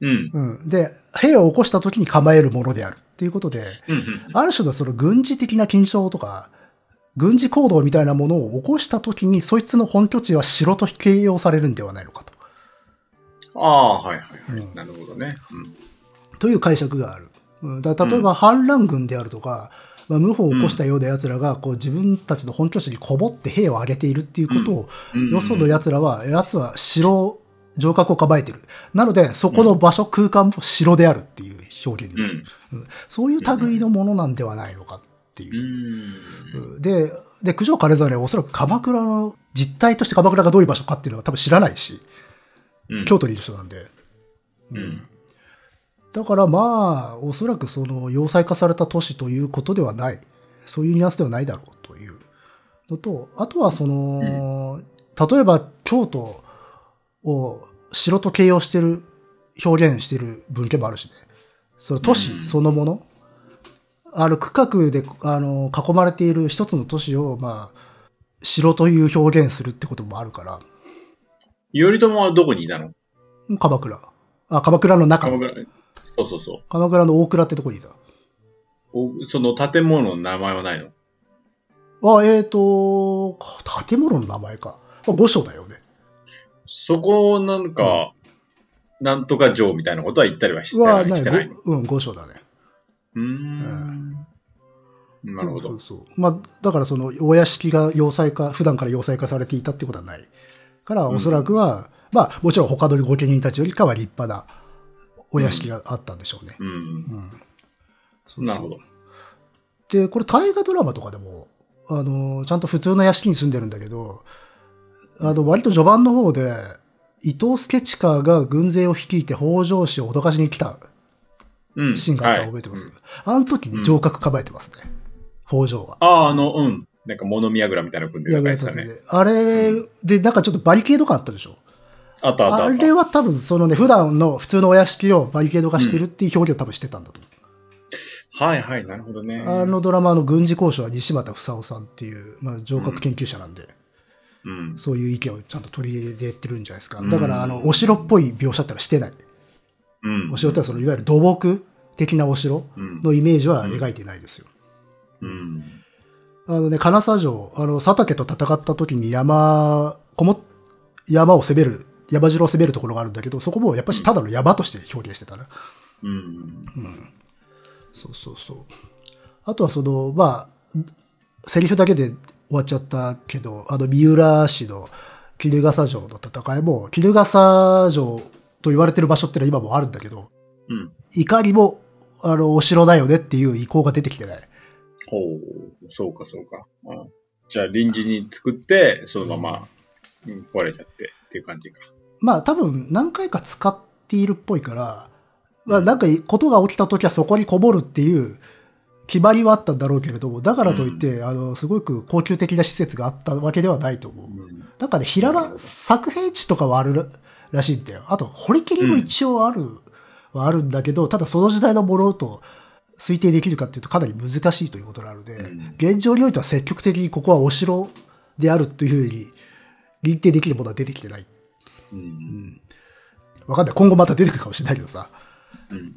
うん。うん。で、兵を起こした時に構えるものであるっていうことで、うん。ある種のその軍事的な緊張とか、軍事行動みたいなものを起こした時に、そいつの本拠地は城と形容されるんではないのかと。ああ、はいはいはい。うんなるほどね。うん。という解釈がある。うんだ例えば反乱軍であるとか、まあ、謀反を起こしたような奴らが、こう自分たちの本拠地にこもって兵を挙げているっていうことを、うんよその奴らは、奴は城、城郭を構えている。なので、そこの場所、空間も城であるっていう表現になる、うんそういう類のものなんではないのかっていうう。ん。で、で、九条金沢はおそらく鎌倉の実態として鎌倉がどういう場所かっていうのは多分知らないし、うん。京都にいる人なんで。うん。だからまあ、おそらくその要塞化された都市ということではない。そういうニュアンスではないだろうというのと、あとはその、例えば京都を城と形容してる、表現してる文献もあるしね。その都市そのもの、ある区画で、あの、囲まれている一つの都市を、まあ、城という表現するってこともあるから、頼朝はどこにいたの？鎌倉。あ、鎌倉の中。鎌倉。そうそうそう。鎌倉の大倉ってとこにいた。おその建物の名前はないの？あ、えっ、と、建物の名前か。まあ、御所だよね。そこなんか、なんとか城みたいなことは言ったりはしてな、はい？してないうん、御所だね。うーん。なるほどそう。そう。まあ、だからその、お屋敷が要塞化、普段から要塞化されていたってことはない。から、おそらくは、まあ、もちろん他の御家人たちよりかは立派なお屋敷があったんでしょうね。うん。うんなるほど。で、これ大河ドラマとかでも、あの、ちゃんと普通の屋敷に住んでるんだけど、あの、割と序盤の方で、伊藤助親が軍勢を率いて北条氏を脅かしに来たうん。シーンがあったの覚えてます、あの時に城郭構えてますね。北条は。ああ、あの、うん。なんか物見櫓みたいなの組んでるやつだね。あれ、で、なんかちょっとバリケード感あったでしょ？あったあったあ。れは多分そのね、普段の普通のお屋敷をバリケード化してるっていう表現を多分してたんだと思う。はいはい、なるほどね。あのドラマの軍事交渉は西俣房夫さんっていう、まあ、城郭研究者なんで、うん。そういう意見をちゃんと取り入れてるんじゃないですか。うんだから、あの、お城っぽい描写ってのはしてない。うんお。城ってのはその、いわゆる土木的なお城うん。のイメージは描いてないですよ。うん。あのね、金沢城、あの、佐竹と戦った時に山、こも、山を攻める、山城を攻めるところがあるんだけど、そこもやっぱりただの山として表現してたな。うん。そうそうそう。あとはその、まあ、セリフだけで終わっちゃったけど、あの、三浦市の絹笠城の戦いも、絹笠城と言われてる場所ってのは今もあるんだけど、うん。いかにも、あの、お城だよねっていう意向が出てきてない。ほう。そうか、そうか。うんじゃあ臨時に作って、そのまま、うん壊れちゃってっていう感じか。まあ多分何回か使っているっぽいから、まあなんかことが起きた時はそこにこもるっていう決まりはあったんだろうけれども、だからといって、あの、すごく高級的な施設があったわけではないと思う。うんなんかね、平ら、作平地とかはあるららしいんだよ。あと、堀切りも一応ある、はあるんだけど、ただその時代のものと推定できるかっていうとかなり難しいということなので、うん現状においては積極的にここはお城であるというふうに認定できるものは出てきてない。うん。わかんない。今後また出てくるかもしれないけどさ。うん。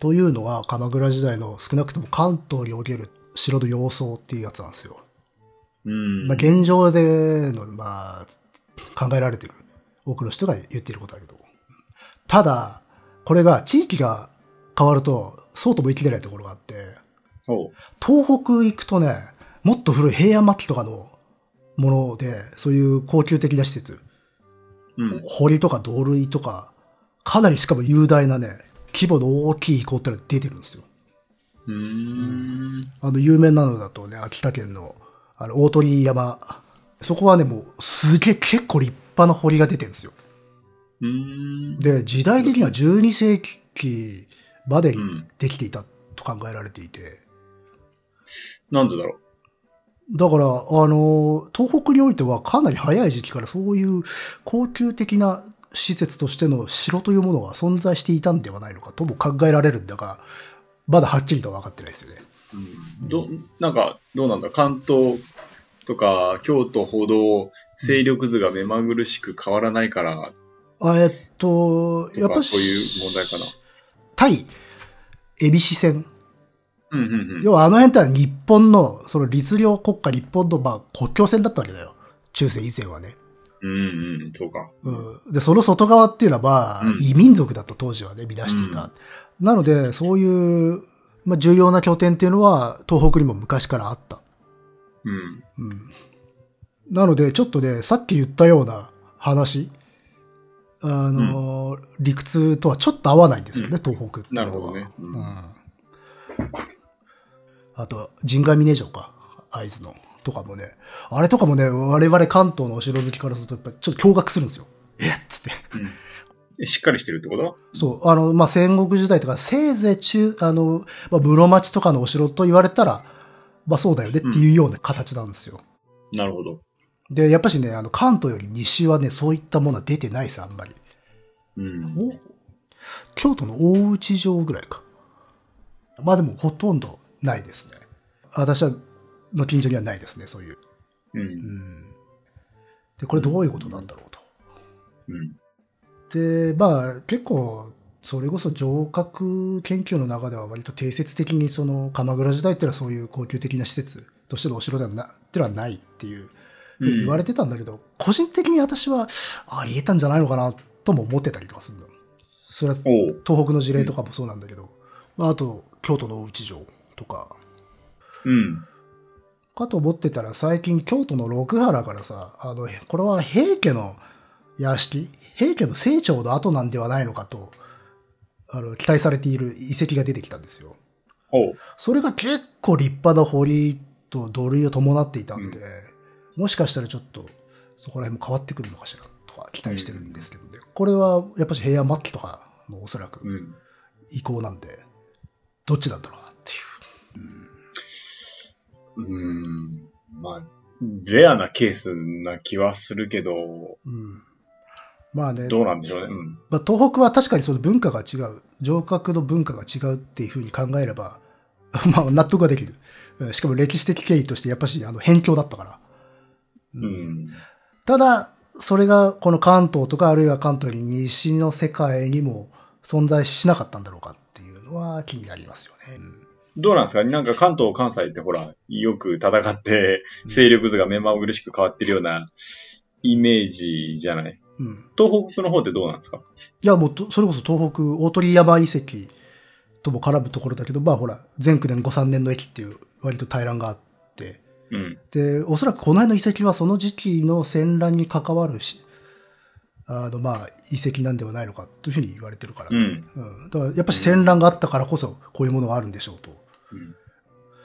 というのは、鎌倉時代の少なくとも関東における城の様相っていうやつなんですよ。うん。まあ、現状での、まあ、考えられてる多くの人が言っていることだけど。ただ、これが地域が変わると、そうとも言い切れないところがあって、ほ東北行くとね、もっと古い平安末期とかのもので、そういう高級的な施設、う。うん。堀とか土塁とか、かなりしかも雄大なね、規模の大きい遺構ってのが出てるんですよ。うーん。あの、有名なのだとね、秋田県の、あの、大鳥山。そこはね、もう、すげえ結構立派な堀が出てるんですよ。うーん。で、時代的には12世紀までにうんできていたと考えられていて。なんでだろだから、あの、東北においてはかなり早い時期からそういう高級的な施設としての城というものが存在していたんではないのかとも考えられるんだが、まだはっきりとは分かってないですよね。う。うん。ど、なんか、どうなんだ関東とか京都ほど勢力図が目まぐるしく変わらないから、あえっと、やっぱそういう問題かな。対、恵比寿線。うんうんうん。要はあの辺ってのは日本の、その律令国家日本の、まあ、国境線だったわけだよ。中世以前はね。うんうん、そうか。うん。で、その外側っていうのは、まあ、うん異民族だと当時はね、見出していた。なので、そういう、まあ、重要な拠点っていうのは、東北にも昔からあった。うん。うん。なので、ちょっとね、さっき言ったような話、あの、理屈とはちょっと合わないんですよね、東北っていうのは。なるほどねうんうん。あと、神ヶ峰城か、会津の。とかもね、あれとかもね、我々関東のお城好きからすると、やっぱちょっと驚愕するんですよ。えっ？つって。えしっかりしてるってこと？そう、あの、まあ、戦国時代とか、せいぜい中、あの、まあ、室町とかのお城と言われたら、まあ、そうだよねっていうような形なんですよ。なるほど。で、やっぱしね、あの、関東より西はね、そういったものは出てないです、あんまり。うん。お？京都の大内城ぐらいか。まあでも、ほとんどないですね。私は、の近所にはないですね、そういう。う。うんん。で、これどういうことなんだろうと。うん。で、まあ、結構、それこそ城郭研究の中では割と定説的にその鎌倉時代っていうのはそういう高級的な施設としてのお城ではな、ってのはないっていうふうに言われてたんだけど、個人的に私は、ありえたんじゃないのかなとも思ってたりとかするんだ。それは。東北の事例とかもそうなんだけど、まあ、あと、京都の大内城とか、うん。かと思ってたら最近京都の六原からさ、あの、これは平家の屋敷平家の清張の後なんではないのかと、あの、期待されている遺跡が出てきたんですよ。それが結構立派な堀と土塁を伴っていたんで、もしかしたらちょっとそこら辺も変わってくるのかしらとか期待してるんですけどね。これはやっぱし平安末期とかのおそらくうん。意向なんで、どっちなんだろう。うん。まあ、レアなケースな気はするけど、うん。まあね、どうなんでしょうね。うん。まあ、東北は確かにその文化が違う、城郭の文化が違うっていうふうに考えれば、まあ納得ができる。うんしかも歴史的経緯としてやっぱしあの辺境だったから。うん。ただ、それがこの関東とかあるいは関東より西の世界にも存在しなかったんだろうかっていうのは気になりますよね。どうなんですか？なんか関東、関西ってほら、よく戦って、勢力図が目まぐるしく変わってるようなイメージじゃない？うん。うん。東北の方ってどうなんですか？いや、もうと、それこそ東北、大鳥山遺跡とも絡むところだけど、まあほら、前九年五三年の駅っていう割と大乱があって、うん。で、おそらくこの辺の遺跡はその時期の戦乱に関わるし、あの、まあ、遺跡なんではないのかというふうに言われてるから。うん。うんだからやっぱし戦乱があったからこそ、こういうものがあるんでしょうと。うん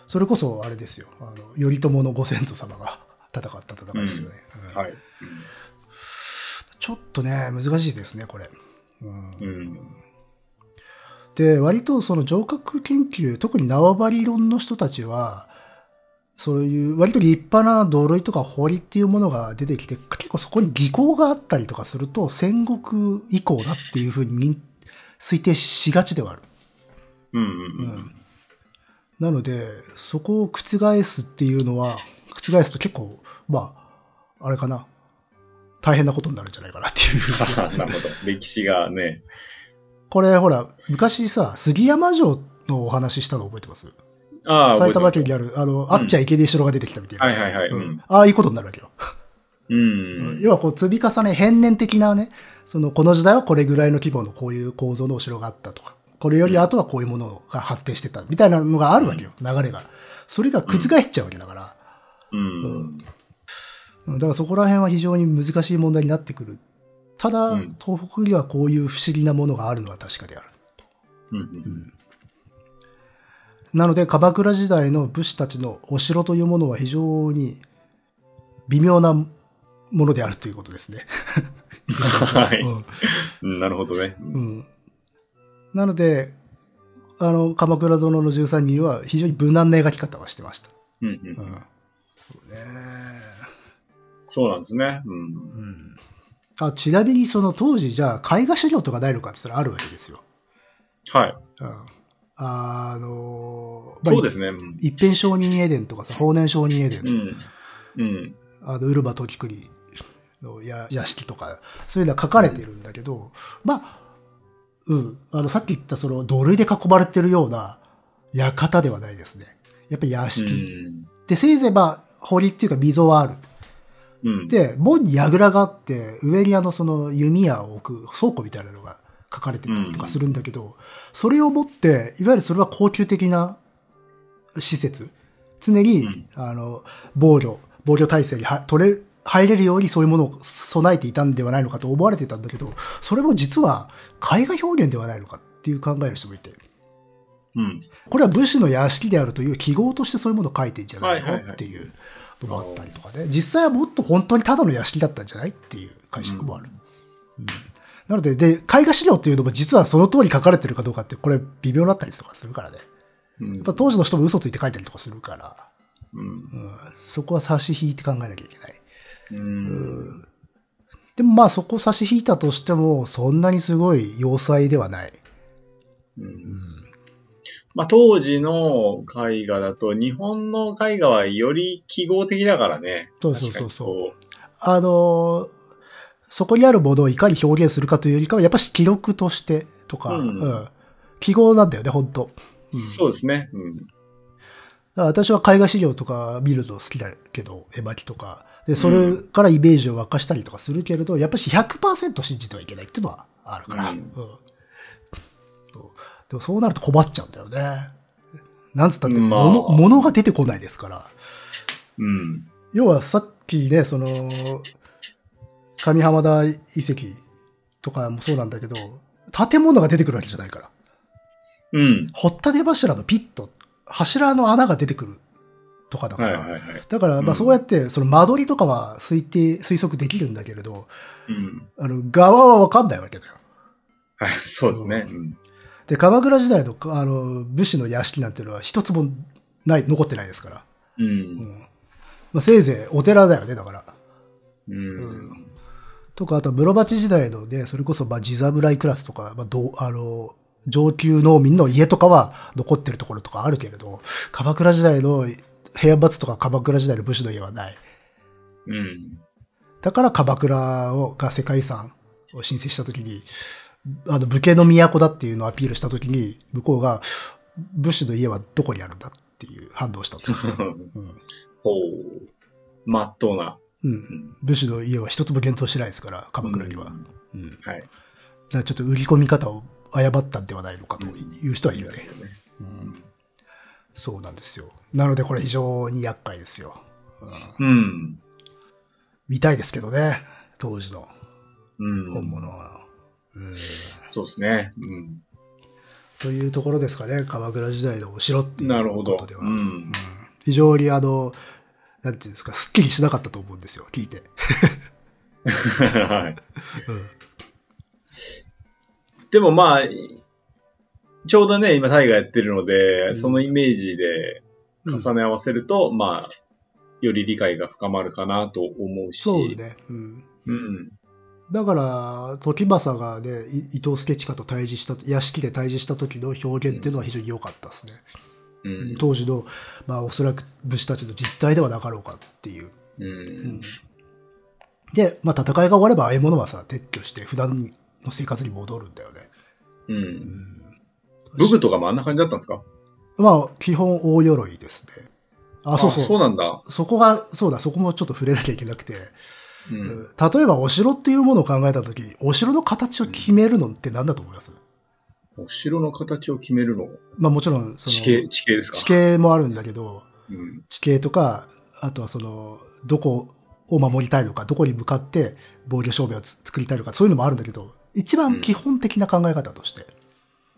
それこそあれですよ。あの、頼朝のご先祖様が戦った戦いですよね。ちょっとね、難しいですね、これ。うんうん。で、割とその城郭研究、特に縄張り論の人たちは、そういう割と立派な土塁とか堀っていうものが出てきて、結構そこに技巧があったりとかすると、戦国以降だっていうふうに認推定しがちではある。うんうんなので、そこを覆すっていうのは、覆すと結構、まあ、あれかな。大変なことになるんじゃないかなっていう なるほど。歴史がね。これほら、昔さ、杉山城のお話ししたの覚えてます？ああ、埼玉県にある、あの、あっちゃいけねえ城が出てきたみたいな。はいはいはいうんうんああいうことになるわけよ。うん。要はこう積み重ね、変年的なね、その、この時代はこれぐらいの規模のこういう構造のお城があったとか、これより後はこういうものが発展してた、みたいなのがあるわけよ、流れが。それが覆っちゃうわけだから。うん。うんだからそこら辺は非常に難しい問題になってくる。ただ、うん東北にはこういう不思議なものがあるのは確かである。うんうんなので、鎌倉時代の武士たちのお城というものは非常に微妙なものであるということですね。はいうんうん。なるほどね。うんなので、あの、鎌倉殿の13人は非常に無難な描き方はしてました。うんうんうん。そうね。そうなんですね。うん。うん。あ、ちなみにその当時じゃあ絵画資料とかないのかって言ったらあるわけですよ。はい。うん。あのまあそうですね。うん一辺承認エデンとかさ、法然承認エデン、うん。うん。あの、ウルバ時栗のや屋敷とか、そういうのは書かれてるんだけど、まあ、うん、あの、さっき言ったその土塁で囲まれてるような館ではないですね。やっぱり屋敷。で、せいぜいまあ、堀っていうか溝はある。うん。で、門に櫓があって、上にあの、その弓矢を置く倉庫みたいなのが書かれてたりとかするんだけど、それをもって、いわゆるそれは高級的な施設。常に、うんあの、防御、防御体制には取れ、入れるようにそういうものを備えていたんではないのかと思われてたんだけど、それも実は絵画表現ではないのかっていう考える人もいて、うん。これは武士の屋敷であるという記号としてそういうものを書いてんじゃないのっていうのもあったりとかね。実際はもっと本当にただの屋敷だったんじゃないっていう解釈もある。うんなので、で、絵画資料っていうのも実はその通り書かれてるかどうかってこれ微妙だったりとかするからね。うんやっぱ当時の人も嘘ついて書いたりとかするから、うん。うん、そこは差し引いて考えなきゃいけない。うん。でもまあそこ差し引いたとしても、そんなにすごい要塞ではない。まあ、当時の絵画だと、日本の絵画はより記号的だからね。そうそうそうそう。あのーそこにあるものをいかに表現するかというよりかは、やっぱし記録としてとか、うんうん記号なんだよね、本当うんそうですね。うん。私は絵画資料とか見るの好きだけど、絵巻とか。で、それからイメージを沸かしたりとかするけれど、やっぱし100%信じてはいけないっていうのはあるから。ううんうでもそうなると困っちゃうんだよね。なんつったって、まあ物、物が出てこないですから。うん。要はさっきね、その、上浜田遺跡とかもそうなんだけど、建物が出てくるわけじゃないから。うん。掘った出柱のピット、柱の穴が出てくるとかだから。はいはいはい。だから、まあうんそうやって、その間取りとかは推定、推測できるんだけれど、うん。あの、側はわかんないわけだよ。はい、そうですね。うん。で、鎌倉時代の、あの、武士の屋敷なんていうのは一つもない、残ってないですから。う。うんん。まあせいぜいお寺だよね、だから。うん。とか、あと室町時代のね、それこそ、まあ、地侍クラスとか、まあ、どう、あの、上級農民の家とかは残ってるところとかあるけれど、鎌倉時代の平安閥とか鎌倉時代の武士の家はない。うん。だから鎌倉をが世界遺産を申請したときに、あの、武家の都だっていうのをアピールしたときに、向こうが、武士の家はどこにあるんだっていう反応したと。ほう。まっとうな。うん。う。うんん。武士の家は一つも現存してないですから、鎌倉には。うんうん。はい。らちょっと売り込み方を誤ったんではないのかという人はいるね。うん。そうなんですよ。なのでこれ非常に厄介ですよ。うんうん。見たいですけどね。当時のうん。本物は。うんそうですね。うん。というところですかね、鎌倉時代のお城っていうなるほどことで。は。うん。非常にあの、なんていうんですか、すっきりしなかったと思うんですよ、聞いて。はい。うん。でもまあ、ちょうどね、今タイがやってるので、んそのイメージで重ね合わせると、まあ、より理解が深まるかなと思うし。そうね。うん。うん。だから、時政がね、い伊藤助親と対峙した、屋敷で対峙した時の表現っていうのは非常に良かったですね。うん。当時の、まあおそらく武士たちの実態ではなかろうかっていう。うん。で、まあ戦いが終わればああいうものはさ、撤去して普段の生活に戻るんだよね。うん。武具とかもあんな感じだったんですか？まあ、基本大鎧ですね。あ、そうそう。そうなんだ。そこが、そうだ、そこもちょっと触れなきゃいけなくて、う。うんん例えばお城っていうものを考えたとき、お城の形を決めるのって何だと思います、お城の形を決めるの？まあもちろん、その、地形、地形ですか？地形もあるんだけど、うん。地形とか、あとはその、どこを守りたいのか、どこに向かって防御証明をつ作りたいのか、そういうのもあるんだけど、一番基本的な考え方として、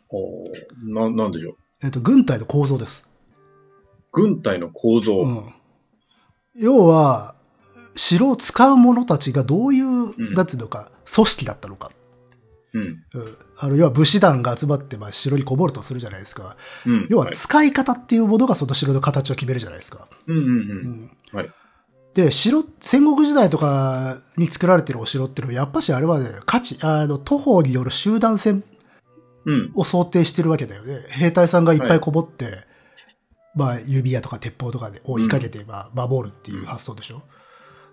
おーな、なんでしょう？えっと、軍隊の構造です。軍隊の構造。うん。要は、城を使う者たちがどういう、んなんていうのか、組織だったのか。うん。うん。あの、要は武士団が集まって、まあ、城にこもるとするじゃないですか。うん。要は、使い方っていうものがその城の形を決めるじゃないですか。うんうんう。うんん。はい。で、城、戦国時代とかに作られてるお城っていうのは、やっぱしあれはね、価値、あの、徒歩による集団戦うん。を想定してるわけだよね。兵隊さんがいっぱいこもって、まあ、指矢とか鉄砲とかで追いかけて、まあ、守るっていう発想でしょ。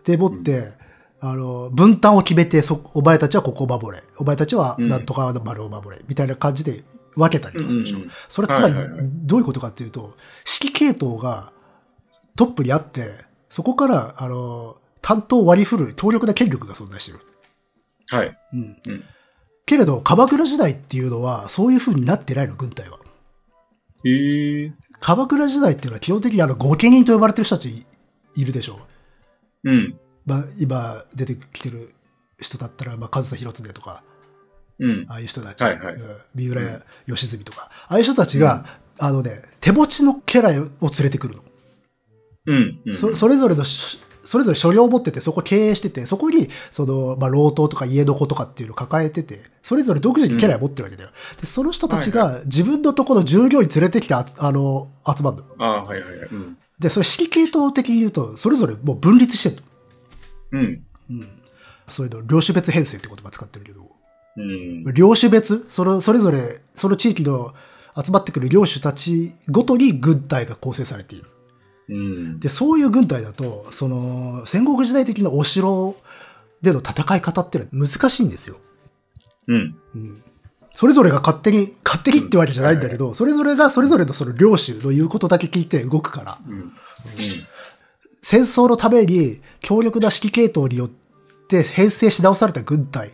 でもって、あの、分担を決めて、そ、お前たちはここを守れ。お前たちはなんとか丸を守れ。みたいな感じで分けたりとかするでしょ。うんそれはつまりはいはいはい、どういうことかっていうと、指揮系統がトップにあって、そこから、あの、担当を割り振る強力な権力が存在してる。はい。うん。うんけれど、鎌倉時代っていうのは、そういう風になってないの、軍隊は。へえ。鎌倉時代っていうのは基本的にあの、御家人と呼ばれてる人たちいるでしょう。うん。まあ、今出てきてる人だったら、まあ、上総広常とか、うん。ああいう人たち、はいはいうん三浦義澄とか、ああいう人たちが、あのね、手持ちの家来を連れてくるの。うん。うん。そそれぞれのし、それぞれ所領を持ってて、そこ経営してて、そこに、その、まあ、老頭とか家床とかっていうのを抱えてて、それぞれ独自に家来を持ってるわけだよ。で、その人たちが自分のところの従業員連れてきてあ、あの、集まるの。ああ、はいはいはい。うん。で、それ指揮系統的に言うと、それぞれもう分立してるの。うん。そういうの、領主別編成って言葉使ってるけど、うん。領主別、その、それぞれ、その地域の集まってくる領主たちごとに軍隊が構成されている。うん。で、そういう軍隊だと、その、戦国時代的なお城での戦い方っていうのは難しいんですよ。うん。それぞれが勝手に、勝手にってわけじゃないんだけど、それぞれがそれぞれのその領主の言うことだけ聞いて動くから、うん。戦争のために強力な指揮系統によって編成し直された軍隊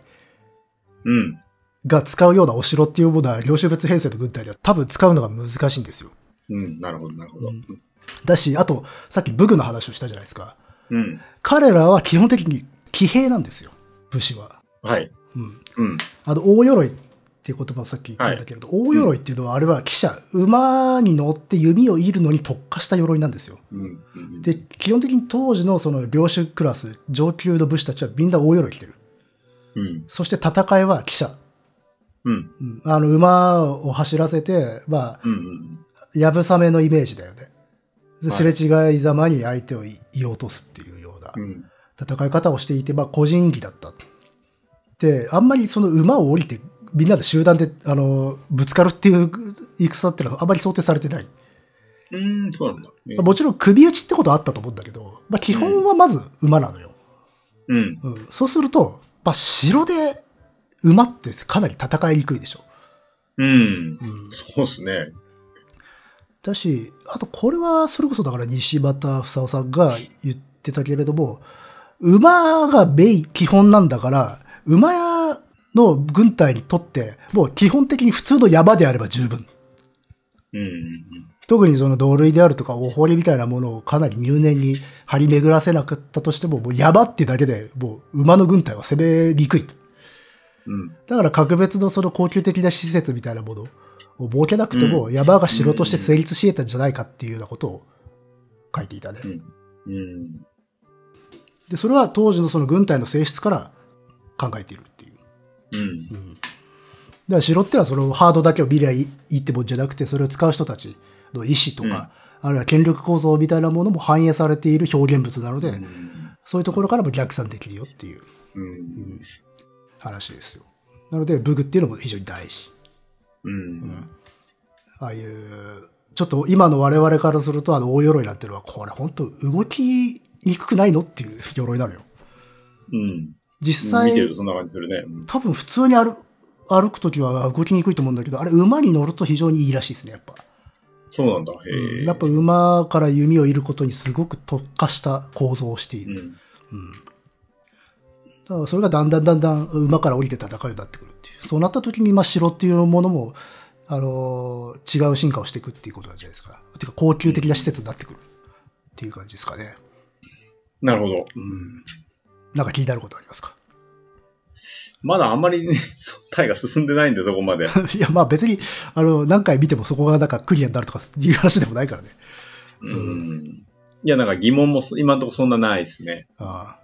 うん。が使うようなお城っていうものは領主別編成の軍隊では多分使うのが難しいんですよ。うん。なるほど、なるほど。だし、あと、さっき武具の話をしたじゃないですか。うん。彼らは基本的に騎兵なんですよ。武士は。はい。うん。うん。あの、大鎧っていう言葉をさっき言ったんだけれど、大鎧っていうのはあれは騎車、馬に乗って弓を射るのに特化した鎧なんですよ。うん。うん。で、基本的に当時のその領主クラス、上級の武士たちはみんな大鎧着てる。うん。そして戦いは騎車。うん。うんあの、馬を走らせて、まあ、うん。やぶさめのイメージだよね。すれ違いざまに相手を射落とすっていうようなうん。戦い方をしていて、まあ、個人技だった。で、あんまりその馬を降りて、みんなで集団で、あの、ぶつかるっていう戦っていうのはあまり想定されてない。うん。そうなんだ。えまあもちろん首打ちってことはあったと思うんだけど、まあ、基本はまず馬なのよ。うん。うん。そうすると、まあ、城で馬ってかなり戦いにくいでしょ。うん。うん。そうっすね。だし、あとこれはそれこそだから西畑房夫さんが言ってたけれども、馬がメイン、基本なんだから、馬屋の軍隊にとって、もう基本的に普通の山であれば十分。うん。特にその同類であるとか、お堀みたいなものをかなり入念に張り巡らせなかったとしても、もう山ってだけで、もう馬の軍隊は攻めにくい。うん。だから格別のその高級的な施設みたいなものを設けなくても山が城として成立し得たんじゃないかっていうようなことを書いていたね。うん。で、それは当時のその軍隊の性質から考えているっていう。うん。だから城ってのはそのハードだけを見りゃいいってもんじゃなくて、それを使う人たちの意思とか、あるいは権力構造みたいなものも反映されている表現物なので、そういうところからも逆算できるよっていううん。話ですよ。なので、武具っていうのも非常に大事。うん。ああいう、ちょっと今の我々からすると、あの、大鎧なんていうのは、これ本当動きにくくないのっていう鎧なのよ。うん。実際、見てるとそんな感じするね。うん多分普通に歩歩くときは動きにくいと思うんだけど、あれ馬に乗ると非常にいいらしいですね、やっぱ。そうなんだ。へえ。やっぱ馬から弓を射ることにすごく特化した構造をしている。うん。だからそれがだんだんだんだん馬から降りて戦うようになってくるっていう。そうなった時に、まあ城っていうものも、あのー違う進化をしていくっていうことなんじゃないですか。てか高級的な施設になってくるっていう感じですかね。なるほど。うん。なんか気になることありますか？まだあんまりね、体が進んでないんで、そこまで。いや、まあ別に、あの、何回見てもそこがなんかクリアになるとかいう話でもないからね。うん。いや、なんか疑問もそ今んとこそんなないですね。ああ。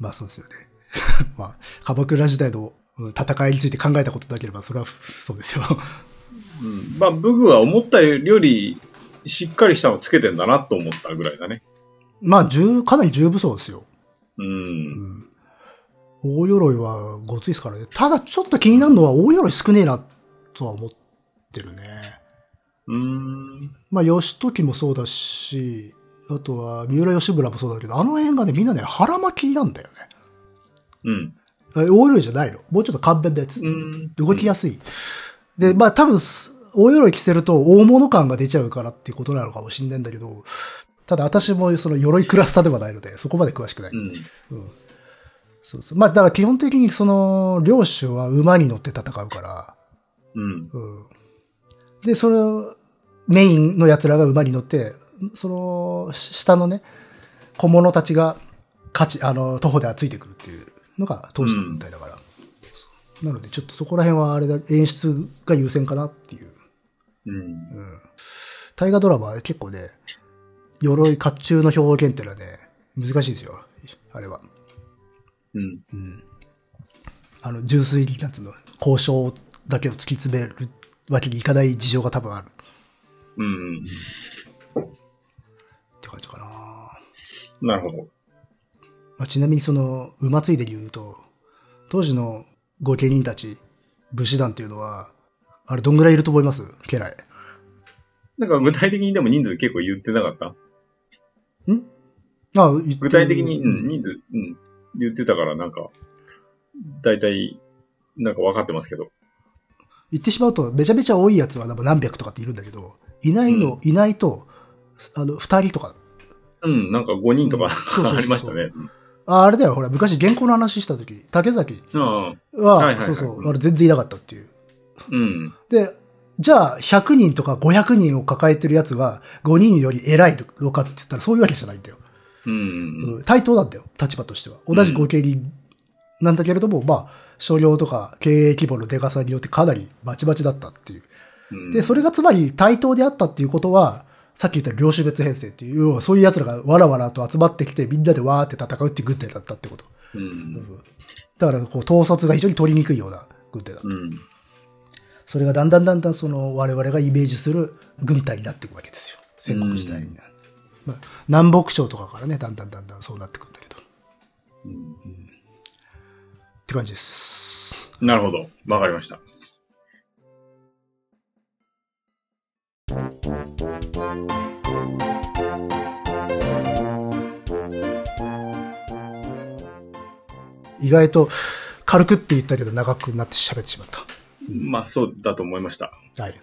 まあそうですよね。まあ、鎌倉時代のうん戦いについて考えたことなければ、それはそうですよ。うん。まあ、武具は思ったより、しっかりしたのつけてんだなと思ったぐらいだね。まあ、重、かなり重武装ですよ。うん。うん。大鎧はごついですからね。ただちょっと気になるのは大鎧少ねえなとは思ってるね。うん。まあ、義時もそうだし、あとは三浦義村もそうだけど、あの辺がね、みんなね、腹巻きなんだよね。うん。大鎧じゃないの。もうちょっと簡便なやつ。うん。動きやすい。で、まあ多分、大鎧着せると大物感が出ちゃうからっていうことなのかもしれないんだけど、ただ私もその鎧クラスターではないので、そこまで詳しくない。うん。そうそう。まあだから基本的にその、領主は馬に乗って戦うから、うん。うん。で、それを、メインの奴らが馬に乗って、その、下のね、小物たちが、勝ち、あの、徒歩ではついてくるっていうのが当時の軍隊だから。そうなので、ちょっとそこら辺はあれだ、演出が優先かなっていう。うん。大河ドラマは結構ね、鎧甲冑の表現ってのはね、難しいですよ。あれは。うん。あの、純粋に、なんつうの、交渉だけを突き詰めるわけにいかない事情が多分あるっうん。て感じかな。なるほど。まあ、ちなみにその、馬ついでに言うと、当時の御家人たち、武士団っていうのは、あれどんぐらいいると思います？家来。なんか具体的にでも人数結構言ってなかった？ん？あ、具体的に、ううんん、人数、うん、言ってたからなんか、大体、なんか分かってますけど。言ってしまうと、めちゃめちゃ多いやつは多分何百とかっているんだけど、いないの、いないと、あの、二人とか。うん、なんか5人とか、ありましたね。あ、あれだよ、ほら、昔原稿の話した時、竹崎うん。は、はいはいはいそうそう、あれ全然いなかったっていう。うん。で、じゃあ、100人とか500人を抱えてるやつは、5人より偉いのかって言ったら、そういうわけじゃないんだよ。うん。うん対等なんだよ、立場としては。同じ御家人なんだけれども、まあ、商業とか経営規模のデカさによってかなりバチバチだったっていう。うんで、それがつまり対等であったっていうことは、さっき言った領主別編成っていう、要はそういう奴らがわらわらと集まってきて、みんなでわーって戦うっていう軍隊だったってこと。うん。だから、こう、統率が非常に取りにくいような軍隊だった。うん。それがだんだんだんだんその我々がイメージする軍隊になっていくわけですよ。戦国時代に。まあ、南北朝とかからね、だんだんだんだんそうなってくるんだけど。って感じです。なるほど。わかりました。意外と軽くって言ったけど長くなって喋ってしまっまあ、そうだと思いました。た。はい。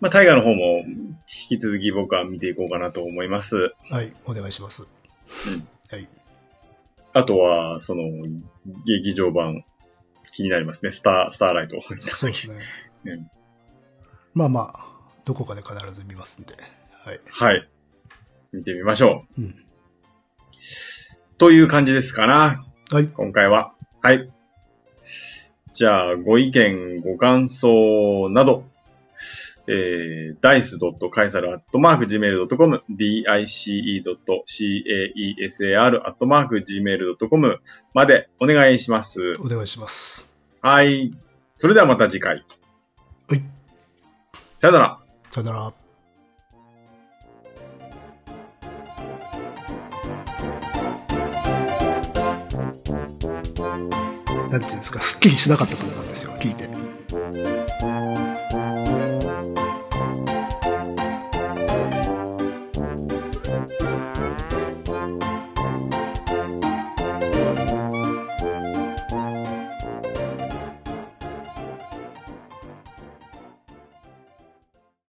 まあ、タイガーの方も、引き続き僕は見ていこうかなと思います。はい、お願いします。うんはい。あとは、その、劇場版、気になりますね。スター、スターライト。そうですね。うんまあまあ、どこかで必ず見ますんで。はい。はい。見てみましょう。うん。という感じですかな。はい。今回は。はい。じゃあ、ご意見、ご感想など、えー、dice.caesar.gmail.com、dice.caesar.gmail.com までお願いします。お願いします。はい。それではまた次回。さよなら。さよなら。なんていうんですか、すっきりしなかったと思うんですよ、聞いて。